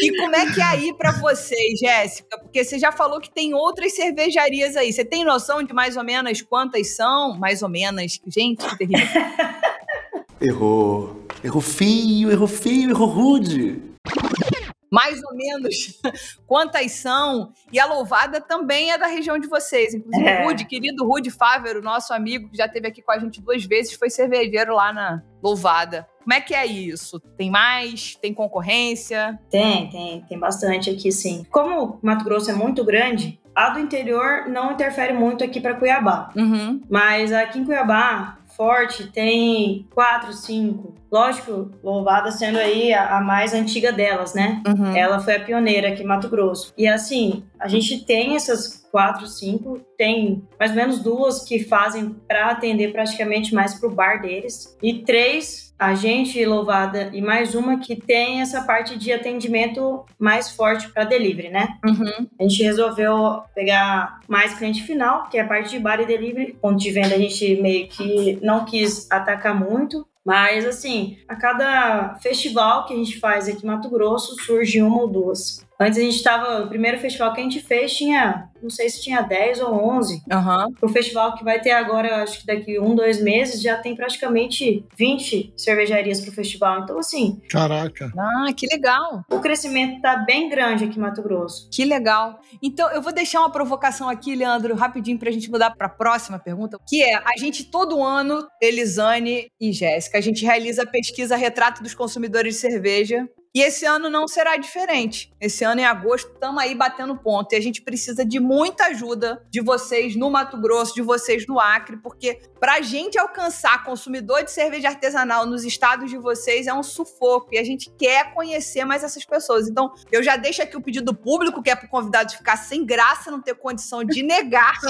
E como é que é aí para vocês, Jéssica? Porque você já falou que tem outras cervejarias aí. Você tem noção de mais ou menos quantas são? Mais ou menos. Gente, que terrível. Errou. Errou feio, errou feio, errou rude. Mais ou menos quantas são. E a louvada também é da região de vocês. Inclusive, é. o Rude, querido Rude Fávero, nosso amigo, que já esteve aqui com a gente duas vezes, foi cervejeiro lá na louvada. Como é que é isso? Tem mais? Tem concorrência? Tem, tem, tem bastante aqui, sim. Como Mato Grosso é muito grande, a do interior não interfere muito aqui para Cuiabá. Uhum. Mas aqui em Cuiabá, forte tem quatro, cinco. Lógico, Louvada sendo aí a, a mais antiga delas, né? Uhum. Ela foi a pioneira aqui em Mato Grosso. E assim, a gente tem essas quatro, cinco, tem mais ou menos duas que fazem para atender praticamente mais pro bar deles. E três a gente louvada e mais uma que tem essa parte de atendimento mais forte para delivery, né? Uhum. A gente resolveu pegar mais cliente final, que é a parte de bar e delivery, ponto de venda a gente meio que não quis atacar muito, mas, assim, a cada festival que a gente faz aqui em Mato Grosso, surge uma ou duas. Antes a gente estava. O primeiro festival que a gente fez tinha. Não sei se tinha 10 ou 11. Uhum. O festival que vai ter agora, acho que daqui um, dois meses, já tem praticamente 20 cervejarias pro festival. Então, assim. Caraca. Ah, que legal. O crescimento tá bem grande aqui em Mato Grosso. Que legal. Então, eu vou deixar uma provocação aqui, Leandro, rapidinho, pra gente mudar pra próxima pergunta, que é: a gente todo ano, Elisane e Jéssica, a gente realiza a pesquisa Retrato dos Consumidores de Cerveja e esse ano não será diferente. Esse ano, em agosto, estamos aí batendo ponto. E a gente precisa de muita ajuda de vocês no Mato Grosso, de vocês no Acre, porque para a gente alcançar consumidor de cerveja artesanal nos estados de vocês é um sufoco. E a gente quer conhecer mais essas pessoas. Então, eu já deixo aqui o pedido público, que é para o convidado ficar sem graça, não ter condição de negar.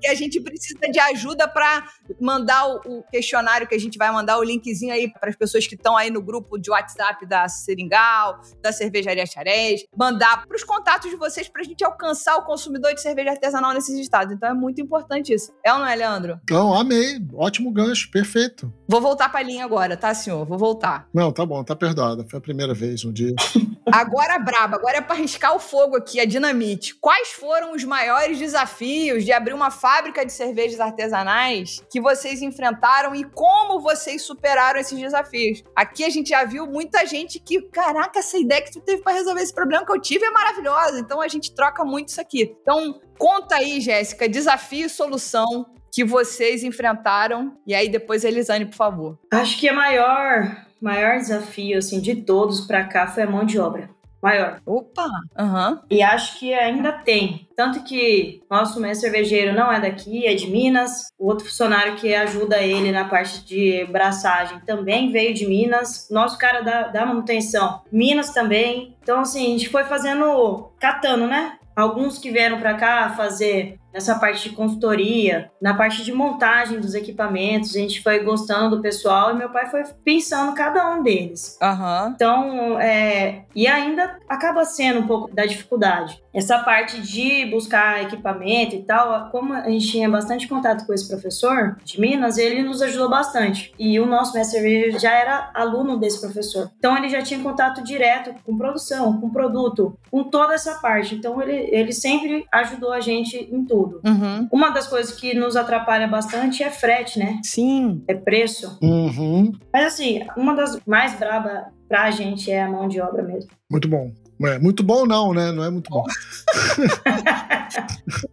que a gente precisa de ajuda para mandar o, questionário que a gente vai mandar o linkzinho aí para as pessoas que estão aí no grupo de WhatsApp da Seringal, da Cervejaria Xarés, mandar para os contatos de vocês para a gente alcançar o consumidor de cerveja artesanal nesses estados. Então é muito importante isso. É ou não é, Leandro? Não, amei. Ótimo gancho, perfeito. Vou voltar para a linha agora, tá, senhor? Vou voltar. Não, tá bom, tá perdoada. Foi a primeira vez um dia. agora braba, agora é para riscar o fogo aqui, a dinamite. Quais foram os maiores desafios de abrir uma fábrica de cervejas artesanais que vocês enfrentaram e como vocês superaram esses desafios? Aqui a gente já viu muita gente que, caraca, essa ideia que tu teve para resolver esse problema que eu tive é maravilhosa. Então a gente troca muito isso aqui. Então, conta aí, Jéssica, desafio e solução que vocês enfrentaram. E aí depois, Elisane, por favor. Acho que a maior, maior desafio assim de todos para cá foi a mão de obra maior. Opa! Uhum. E acho que ainda tem. Tanto que nosso mestre cervejeiro não é daqui, é de Minas. O outro funcionário que ajuda ele na parte de braçagem também veio de Minas. Nosso cara da, da manutenção, Minas também. Então, assim, a gente foi fazendo, catando, né? Alguns que vieram para cá fazer nessa parte de consultoria, na parte de montagem dos equipamentos, a gente foi gostando do pessoal e meu pai foi pensando cada um deles. Uhum. Então, é, e ainda acaba sendo um pouco da dificuldade. Essa parte de buscar equipamento e tal, como a gente tinha bastante contato com esse professor de Minas, ele nos ajudou bastante. E o nosso mestre já era aluno desse professor. Então, ele já tinha contato direto com produção, com produto, com toda essa parte. Então, ele, ele sempre ajudou a gente em tudo tudo. Uhum. Uma das coisas que nos atrapalha bastante é frete, né? Sim. É preço. Uhum. Mas assim, uma das mais braba pra gente é a mão de obra mesmo. Muito bom. É, muito bom não, né? Não é muito bom.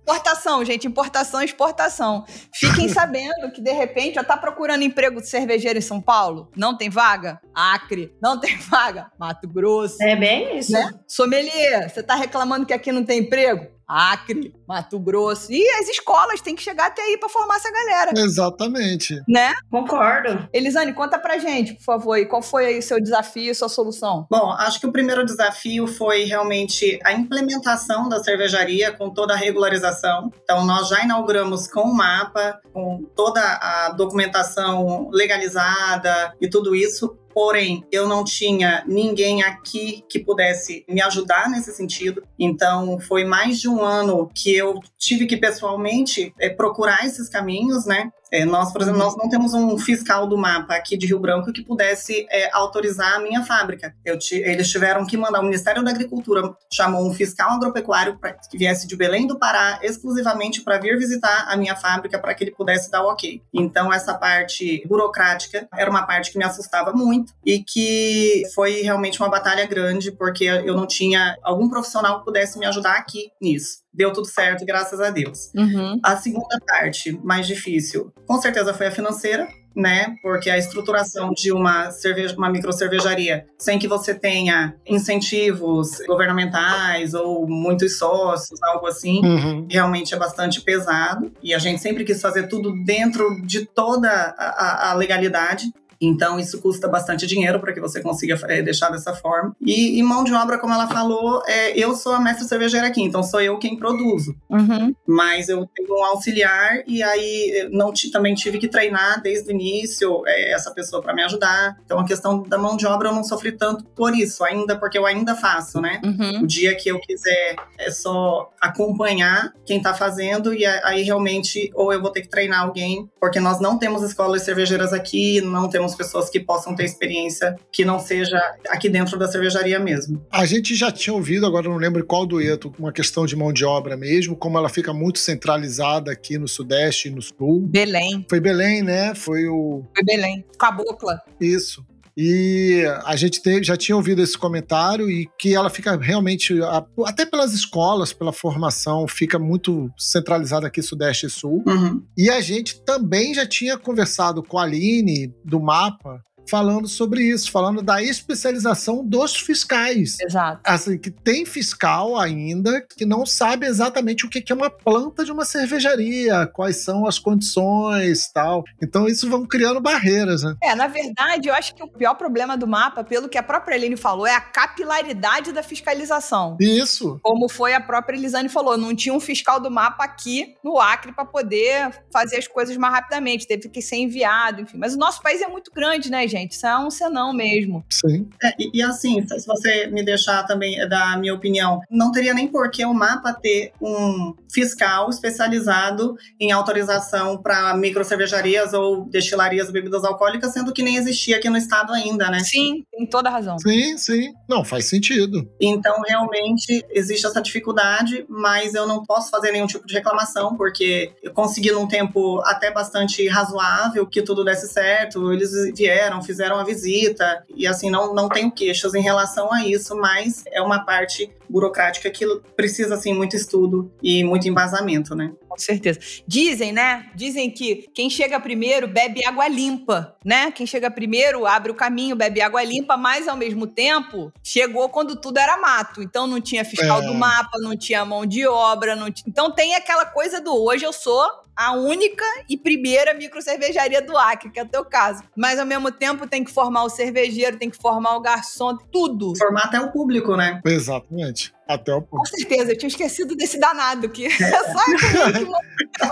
importação, gente, importação e exportação. Fiquem sabendo que, de repente, já tá procurando emprego de cervejeiro em São Paulo? Não tem vaga? Acre. Não tem vaga? Mato Grosso. É bem isso. Né? Sommelier, você tá reclamando que aqui não tem emprego? Acre, Mato Grosso. E as escolas têm que chegar até aí para formar essa galera. Exatamente. Né? Concordo. Elisane, conta pra gente, por favor, e qual foi aí o seu desafio e sua solução? Bom, acho que o primeiro desafio foi realmente a implementação da cervejaria com toda a regularização. Então, nós já inauguramos com o mapa, com toda a documentação legalizada e tudo isso porém eu não tinha ninguém aqui que pudesse me ajudar nesse sentido. Então foi mais de um ano que eu tive que pessoalmente é, procurar esses caminhos, né? É, nós, por exemplo, nós não temos um fiscal do mapa aqui de Rio Branco que pudesse é, autorizar a minha fábrica. Te, eles tiveram que mandar, o Ministério da Agricultura chamou um fiscal agropecuário pra, que viesse de Belém do Pará exclusivamente para vir visitar a minha fábrica para que ele pudesse dar o ok. Então, essa parte burocrática era uma parte que me assustava muito e que foi realmente uma batalha grande, porque eu não tinha algum profissional que pudesse me ajudar aqui nisso deu tudo certo, graças a Deus. Uhum. A segunda parte, mais difícil, com certeza foi a financeira, né? Porque a estruturação de uma cerveja, uma microcervejaria, sem que você tenha incentivos governamentais ou muitos sócios, algo assim, uhum. realmente é bastante pesado. E a gente sempre quis fazer tudo dentro de toda a, a legalidade. Então, isso custa bastante dinheiro para que você consiga é, deixar dessa forma. E, e, mão de obra, como ela falou, é, eu sou a mestre cervejeira aqui, então sou eu quem produzo. Uhum. Mas eu tenho um auxiliar e aí não também tive que treinar desde o início é, essa pessoa para me ajudar. Então, a questão da mão de obra eu não sofri tanto por isso, ainda porque eu ainda faço, né? Uhum. O dia que eu quiser é só acompanhar quem está fazendo e aí realmente ou eu vou ter que treinar alguém, porque nós não temos escolas cervejeiras aqui, não temos pessoas que possam ter experiência que não seja aqui dentro da cervejaria mesmo. A gente já tinha ouvido, agora não lembro qual dueto, uma questão de mão de obra mesmo, como ela fica muito centralizada aqui no Sudeste e no Sul. Belém. Foi Belém, né? Foi o. Foi Belém. Cabocla. Isso. E a gente já tinha ouvido esse comentário e que ela fica realmente, até pelas escolas, pela formação, fica muito centralizada aqui Sudeste e Sul. Uhum. E a gente também já tinha conversado com a Aline do Mapa falando sobre isso, falando da especialização dos fiscais. Exato. Assim, que tem fiscal ainda que não sabe exatamente o que é uma planta de uma cervejaria, quais são as condições tal. Então, isso vão criando barreiras, né? É, na verdade, eu acho que o pior problema do mapa, pelo que a própria Eline falou, é a capilaridade da fiscalização. Isso. Como foi a própria Elisane falou, não tinha um fiscal do mapa aqui no Acre para poder fazer as coisas mais rapidamente, teve que ser enviado, enfim. Mas o nosso país é muito grande, né, gente? Isso é um senão mesmo. Sim. É, e, e, assim, se você me deixar também da minha opinião, não teria nem por que o mapa ter um fiscal especializado em autorização para microcervejarias ou destilarias de bebidas alcoólicas, sendo que nem existia aqui no estado ainda, né? Sim, tem toda a razão. Sim, sim. Não, faz sentido. Então, realmente, existe essa dificuldade, mas eu não posso fazer nenhum tipo de reclamação, porque eu consegui num tempo até bastante razoável que tudo desse certo. Eles vieram, fizeram a visita, e assim, não, não tenho queixas em relação a isso, mas é uma parte burocrática que precisa, assim, muito estudo e muito embasamento, né? Com certeza. Dizem, né? Dizem que quem chega primeiro bebe água limpa, né? Quem chega primeiro abre o caminho, bebe água limpa, mas ao mesmo tempo chegou quando tudo era mato. Então não tinha fiscal é. do mapa, não tinha mão de obra, não tinha... Então tem aquela coisa do hoje eu sou a única e primeira microcervejaria do Acre, que é o teu caso. Mas ao mesmo tempo tem que formar o cervejeiro, tem que formar o garçom, tudo. Formar até o público, né? Exatamente. Até o público. Com certeza, eu tinha esquecido desse danado que é só eu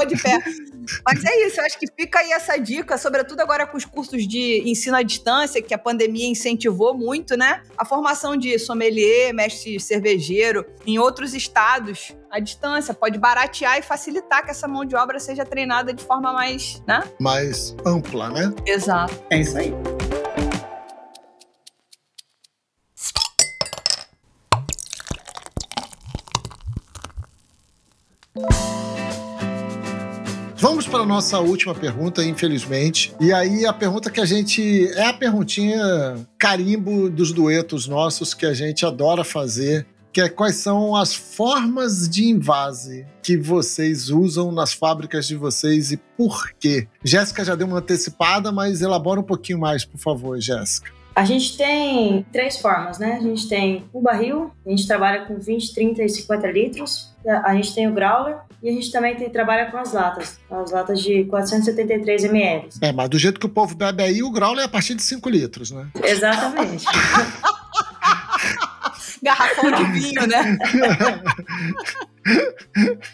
de pé. Mas é isso, eu acho que fica aí essa dica, sobretudo agora com os cursos de ensino à distância, que a pandemia incentivou muito, né? A formação de sommelier, mestre cervejeiro em outros estados à distância, pode baratear e facilitar que essa mão de obra seja treinada de forma mais, né? Mais ampla, né? Exato. É isso aí. Vamos para a nossa última pergunta, infelizmente. E aí, a pergunta que a gente. É a perguntinha carimbo dos duetos nossos que a gente adora fazer que é quais são as formas de invase que vocês usam nas fábricas de vocês e por quê. Jéssica já deu uma antecipada, mas elabora um pouquinho mais, por favor, Jéssica. A gente tem três formas, né? A gente tem o barril, a gente trabalha com 20, 30 e 50 litros. A gente tem o growler e a gente também tem, trabalha com as latas, as latas de 473 ml. É, mas do jeito que o povo bebe aí, o growler é a partir de 5 litros, né? Exatamente. garrafão de vinho, né?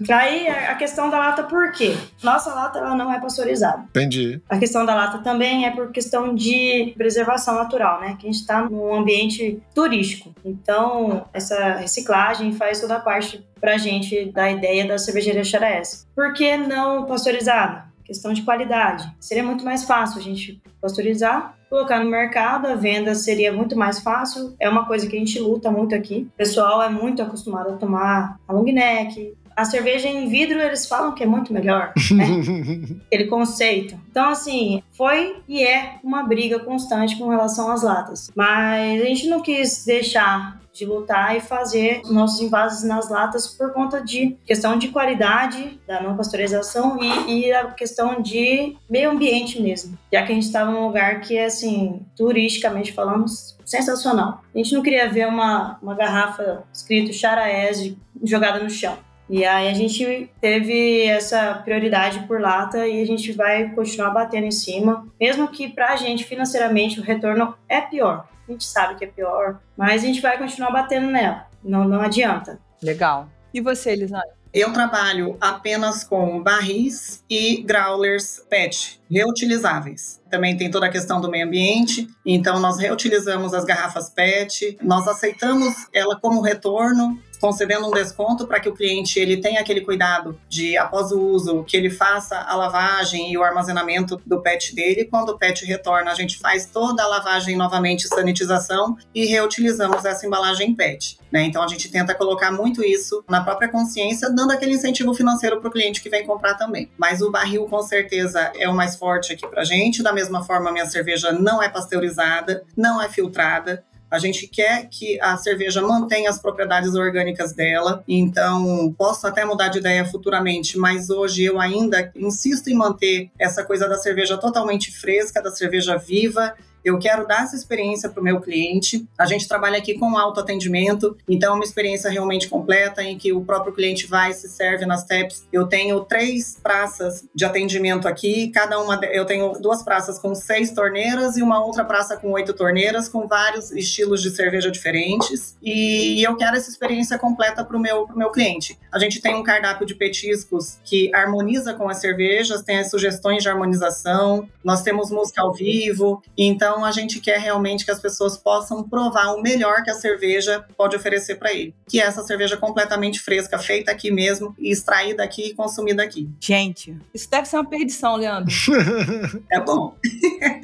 Aí a questão da lata, por quê? Nossa lata ela não é pasteurizada. Entendi. A questão da lata também é por questão de preservação natural, né? Que a gente está num ambiente turístico. Então, essa reciclagem faz toda a parte pra gente da ideia da cervejaria Xaraes. Por que não pasteurizada? Questão de qualidade. Seria muito mais fácil a gente pasteurizar, colocar no mercado, a venda seria muito mais fácil. É uma coisa que a gente luta muito aqui. O pessoal é muito acostumado a tomar a long neck. A cerveja em vidro eles falam que é muito melhor, né? Aquele conceito. Então, assim, foi e é uma briga constante com relação às latas. Mas a gente não quis deixar de lutar e fazer nossos envases nas latas por conta de questão de qualidade da não pasteurização e, e a questão de meio ambiente mesmo, já que a gente estava num lugar que é assim, turisticamente falando, sensacional. A gente não queria ver uma, uma garrafa escrito Charaese jogada no chão. E aí a gente teve essa prioridade por lata e a gente vai continuar batendo em cima, mesmo que para a gente financeiramente o retorno é pior a gente sabe que é pior, mas a gente vai continuar batendo nela. Não, não adianta. Legal. E você, Elisane? Eu trabalho apenas com barris e growlers PET, reutilizáveis. Também tem toda a questão do meio ambiente, então nós reutilizamos as garrafas PET, nós aceitamos ela como retorno concedendo um desconto para que o cliente ele tenha aquele cuidado de após o uso que ele faça a lavagem e o armazenamento do pet dele. Quando o pet retorna, a gente faz toda a lavagem novamente, sanitização e reutilizamos essa embalagem pet. Né? Então a gente tenta colocar muito isso na própria consciência, dando aquele incentivo financeiro para o cliente que vem comprar também. Mas o barril com certeza é o mais forte aqui para gente. Da mesma forma, minha cerveja não é pasteurizada, não é filtrada. A gente quer que a cerveja mantenha as propriedades orgânicas dela, então posso até mudar de ideia futuramente, mas hoje eu ainda insisto em manter essa coisa da cerveja totalmente fresca, da cerveja viva. Eu quero dar essa experiência para o meu cliente. A gente trabalha aqui com autoatendimento, então é uma experiência realmente completa em que o próprio cliente vai se serve nas TEPs. Eu tenho três praças de atendimento aqui, cada uma eu tenho duas praças com seis torneiras e uma outra praça com oito torneiras, com vários estilos de cerveja diferentes. E eu quero essa experiência completa para o meu, meu cliente. A gente tem um cardápio de petiscos que harmoniza com as cervejas, tem as sugestões de harmonização, nós temos música ao vivo, então a gente quer realmente que as pessoas possam provar o melhor que a cerveja pode oferecer para ele, que é essa cerveja completamente fresca, feita aqui mesmo, extraída aqui e consumida aqui. Gente, isso deve ser uma perdição, Leandro. é bom.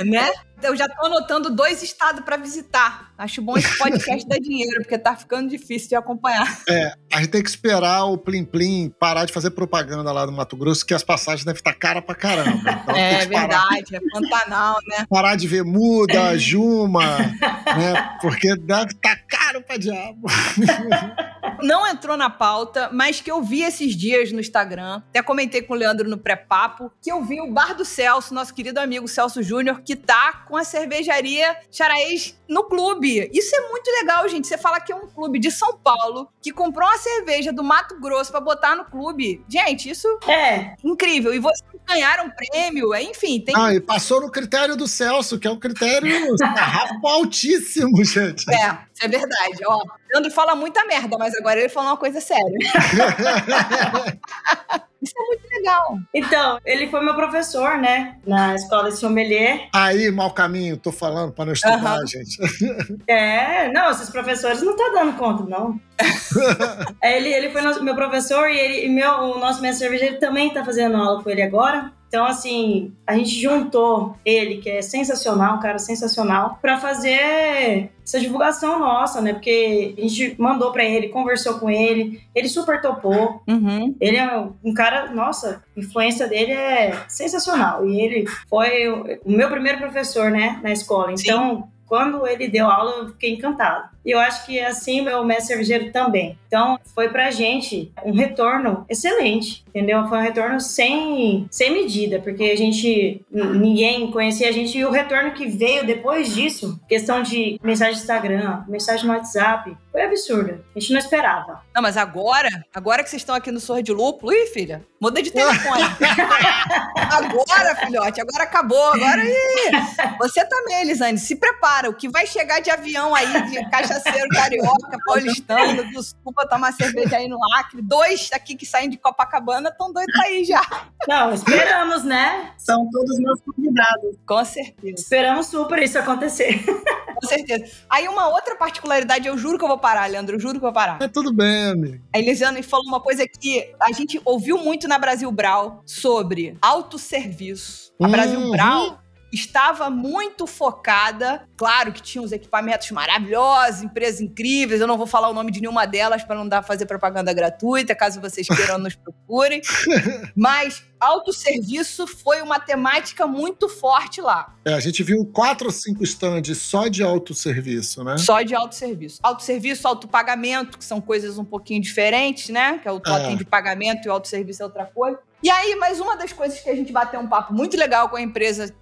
né? Eu já tô anotando dois estados para visitar. Acho bom esse podcast dar dinheiro, porque tá ficando difícil de acompanhar. É, a gente tem que esperar o Plim Plim parar de fazer propaganda lá no Mato Grosso, que as passagens devem estar cara pra caramba. Então, é verdade, é Pantanal, né? Parar de ver Muda, Juma, né? Porque deve estar caro pra diabo. Não entrou na pauta, mas que eu vi esses dias no Instagram, até comentei com o Leandro no pré-papo, que eu vi o Bar do Celso, nosso querido amigo Celso Júnior, que tá com a cervejaria Charaez no clube. Isso é muito legal, gente. Você fala que é um clube de São Paulo que comprou uma cerveja do Mato Grosso para botar no clube. Gente, isso é incrível. E vocês ganharam prêmio, é, enfim. Tem... Ah, e passou no critério do Celso, que é um critério sarrafo altíssimo, gente. É, isso é verdade. Ó, o Leandro fala muita merda, mas agora ele falou uma coisa séria. Isso é muito legal. Então, ele foi meu professor, né? Na escola de sommelier. Aí, mau caminho, tô falando para não estudar, uhum. gente. É, não, esses professores não estão tá dando conta, não. ele, ele foi nosso, meu professor e, ele, e meu, o nosso mestre cervejeiro também está fazendo aula com ele agora. Então, assim, a gente juntou ele, que é sensacional, um cara sensacional, para fazer essa divulgação nossa, né? Porque a gente mandou para ele, conversou com ele, ele super topou. Uhum. Ele é um cara, nossa, a influência dele é sensacional. E ele foi o meu primeiro professor, né, na escola. Então, Sim. Quando ele deu aula, eu fiquei encantado. E eu acho que assim meu mestre cervejeiro também. Então, foi pra gente um retorno excelente, entendeu? Foi um retorno sem, sem medida, porque a gente, ninguém conhecia a gente e o retorno que veio depois disso, questão de mensagem no Instagram, mensagem no WhatsApp, foi absurdo. A gente não esperava. Não, mas agora, agora que vocês estão aqui no Sorro de Lúpulo, ih, filha, muda de telefone. agora, filhote, agora acabou, agora ih. Você também, Elisane, se prepara, o que vai chegar de avião aí, de caixa cachaceiro carioca, paulistano, desculpa tomar cerveja aí no Acre. Dois aqui que saem de Copacabana estão doidos aí já. Não, esperamos, né? São todos meus convidados. Com certeza. Esperamos super isso acontecer. Com certeza. Aí uma outra particularidade, eu juro que eu vou parar, Leandro, eu juro que eu vou parar. É tudo bem, amigo. A Elisiane falou uma coisa que a gente ouviu muito na Brasil Brau sobre autosserviço. A Brasil uhum. Brau estava muito focada. Claro que tinha os equipamentos maravilhosos, empresas incríveis. Eu não vou falar o nome de nenhuma delas para não dar fazer propaganda gratuita, caso vocês queiram nos procurem. Mas autosserviço foi uma temática muito forte lá. É, a gente viu quatro ou cinco stands só de autosserviço, né? Só de autosserviço. Autosserviço, autopagamento, que são coisas um pouquinho diferentes, né? Que é o totem é. de pagamento e o autosserviço é outra coisa. E aí, mais uma das coisas que a gente bateu um papo muito legal com a empresa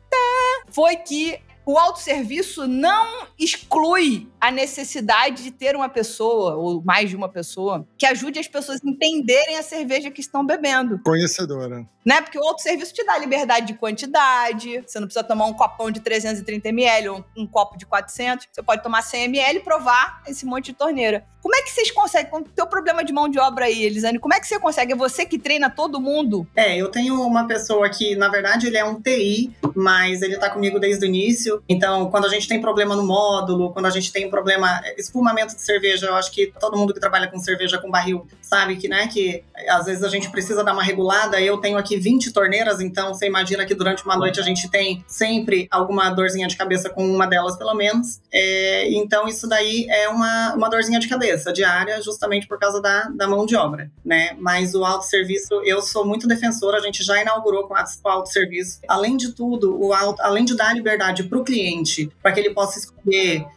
foi que o autosserviço não exclui a necessidade de ter uma pessoa, ou mais de uma pessoa, que ajude as pessoas a entenderem a cerveja que estão bebendo. Conhecedora. Né? Porque o autosserviço te dá liberdade de quantidade, você não precisa tomar um copão de 330 ml ou um copo de 400, você pode tomar 100 ml e provar esse monte de torneira. Como é que vocês conseguem, com o teu problema de mão de obra aí, Elisane, como é que você consegue? É você que treina todo mundo? É, eu tenho uma pessoa que, na verdade, ele é um TI, mas ele tá comigo desde o início, então quando a gente tem problema no módulo, quando a gente tem problema, espumamento de cerveja, eu acho que todo mundo que trabalha com cerveja com barril sabe que, né, que às vezes a gente precisa dar uma regulada, eu tenho aqui 20 torneiras, então você imagina que durante uma noite a gente tem sempre alguma dorzinha de cabeça com uma delas, pelo menos. É, então, isso daí é uma, uma dorzinha de cabeça diária, justamente por causa da, da mão de obra, né? Mas o autosserviço, eu sou muito defensora, a gente já inaugurou com o autosserviço. Além de tudo, o auto, além de dar liberdade para o cliente, para que ele possa escolher,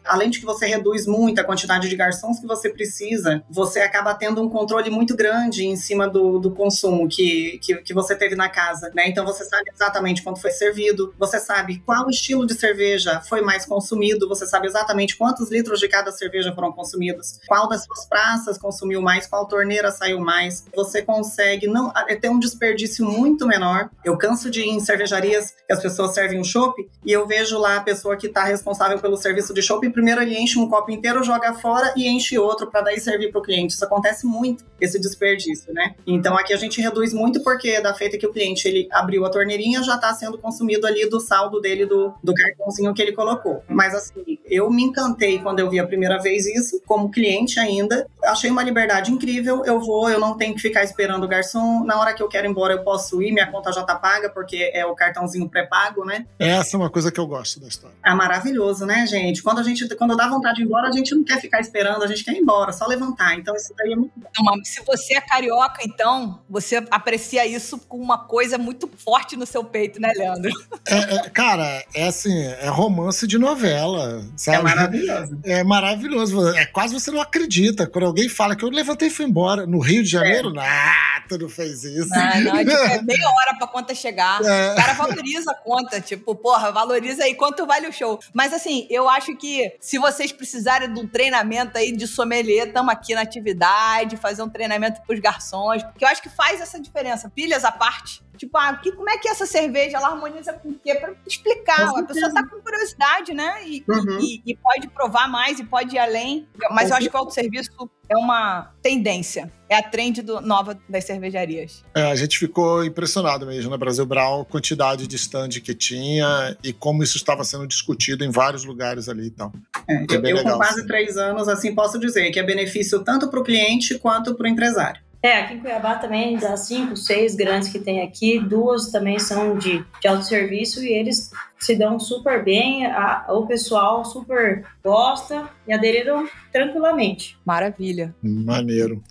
além de que você reduz muito a quantidade de garçons que você precisa, você acaba tendo um controle muito grande em cima do, do consumo que, que, que você teve na casa, né? Então você sabe exatamente quanto foi servido, você sabe qual estilo de cerveja foi mais consumido, você sabe exatamente quantos litros de cada cerveja foram consumidos, qual das suas praças consumiu mais, qual torneira saiu mais. Você consegue não ter um desperdício muito menor. Eu canso de ir em cervejarias que as pessoas servem um chopp e eu vejo lá a pessoa que está responsável pelo serviço de chopp, primeiro ele enche um copo inteiro, joga fora e enche outro para daí servir para o cliente. Isso acontece muito, esse desperdício, né? Então aqui a gente reduz muito porque da feita que o cliente ele abriu a torneirinha já está sendo consumido ali do saldo dele do, do cartãozinho que ele colocou. Mas assim, eu me encantei quando eu vi a primeira vez isso, como cliente ainda. Achei uma liberdade incrível. Eu vou, eu não tenho que ficar esperando o garçom. Na hora que eu quero ir embora, eu posso ir, minha conta já tá paga, porque é o cartãozinho pré-pago, né? Essa é uma coisa que eu gosto da história. É maravilhoso, né, gente? Quando a gente, quando dá vontade de ir embora, a gente não quer ficar esperando, a gente quer ir embora, só levantar. Então isso daí é muito bom. Então, se você é carioca, então, você aprecia isso com uma coisa muito forte no seu peito, né, Leandro? É, é, cara, é assim, é romance de novela, sabe? É maravilhoso. É maravilhoso. É quase você não acredita. Quando alguém fala que eu levantei e fui embora. No Rio de Janeiro, É. ah, tu não fez isso. Não, não, é, tipo, é meia hora pra conta chegar. É. O cara valoriza a conta, tipo, porra, valoriza aí quanto vale o show. Mas assim, eu acho que se vocês precisarem de um treinamento aí de sommelier, estamos aqui na atividade, fazer um treinamento pros garçons, porque eu acho que faz essa diferença. Pilhas à parte. Tipo, ah, que, como é que essa cerveja ela harmoniza com o quê? Pra explicar. Com a pessoa tá com curiosidade, né? E, Uhum. e- e pode provar mais e pode ir além. Mas eu acho que o autosserviço é uma tendência. É a trend do- nova das cervejarias. É, a gente ficou impressionado mesmo na Brasil Brown, a quantidade de stand que tinha e como isso estava sendo discutido em vários lugares ali e tal. É, é eu, legal, com quase sim. três anos, assim, posso dizer que é benefício tanto para o cliente quanto para o empresário. É, aqui em Cuiabá também, das cinco, seis grandes que tem aqui, duas também são de, de autosserviço e eles se dão super bem, a- o pessoal super gosta e aderiram tranquilamente. Maravilha. Maneiro.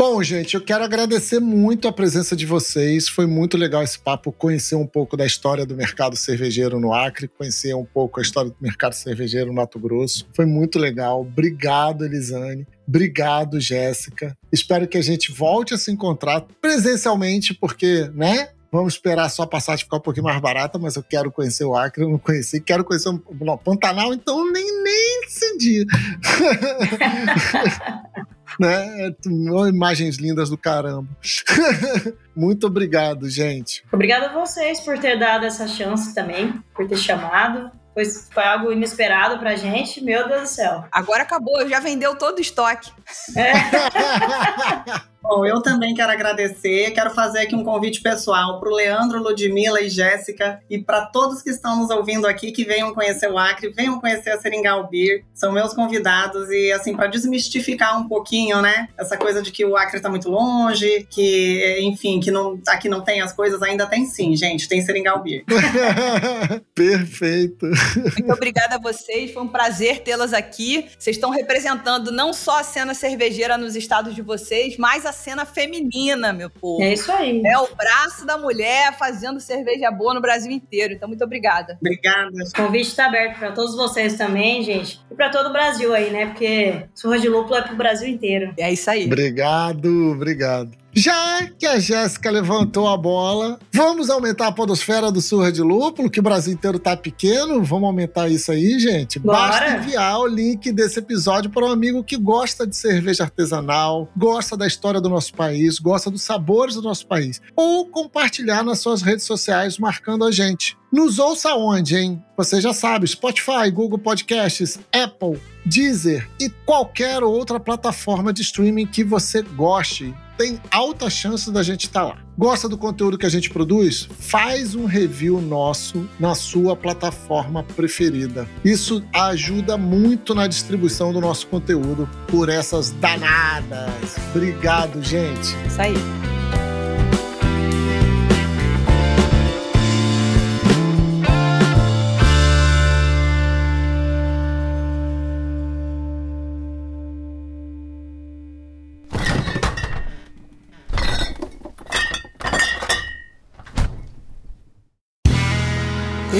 Bom, gente, eu quero agradecer muito a presença de vocês. Foi muito legal esse papo, conhecer um pouco da história do mercado cervejeiro no Acre, conhecer um pouco a história do mercado cervejeiro no Mato Grosso. Foi muito legal. Obrigado, Elisane. Obrigado, Jéssica. Espero que a gente volte a se encontrar presencialmente, porque, né? Vamos esperar só a passagem ficar um pouquinho mais barata, mas eu quero conhecer o Acre, eu não conheci. Quero conhecer o Pantanal, então nem, nem decidi. né? Imagens lindas do caramba. Muito obrigado, gente. Obrigada a vocês por ter dado essa chance também, por ter chamado. Foi, foi algo inesperado pra gente, meu Deus do céu. Agora acabou, já vendeu todo o estoque. Bom, eu também quero agradecer, quero fazer aqui um convite pessoal para o Leandro, Ludmila e Jéssica e para todos que estão nos ouvindo aqui que venham conhecer o Acre, venham conhecer a Seringal Beer, são meus convidados e assim para desmistificar um pouquinho, né, essa coisa de que o Acre está muito longe, que enfim, que não aqui não tem as coisas, ainda tem sim, gente, tem Seringal Beer. Perfeito. Muito obrigada a vocês, foi um prazer tê-las aqui. Vocês estão representando não só a cena cervejeira nos estados de vocês, mas a cena feminina, meu povo. É isso aí. É o braço da mulher fazendo cerveja boa no Brasil inteiro. Então, muito obrigada. Obrigada. O convite está aberto para todos vocês também, gente. E para todo o Brasil aí, né? Porque surra de lúpulo é pro Brasil inteiro. É isso aí. Obrigado, obrigado. Já que a Jéssica levantou a bola, vamos aumentar a podosfera do Surra de Lúpulo, que o Brasil inteiro tá pequeno. Vamos aumentar isso aí, gente? Bora. Basta enviar o link desse episódio para um amigo que gosta de cerveja artesanal, gosta da história do nosso país, gosta dos sabores do nosso país. Ou compartilhar nas suas redes sociais marcando a gente. Nos ouça onde, hein? Você já sabe, Spotify, Google Podcasts, Apple, Deezer e qualquer outra plataforma de streaming que você goste. Tem alta chance da gente estar lá. Gosta do conteúdo que a gente produz? Faz um review nosso na sua plataforma preferida. Isso ajuda muito na distribuição do nosso conteúdo por essas danadas. Obrigado, gente. Isso aí.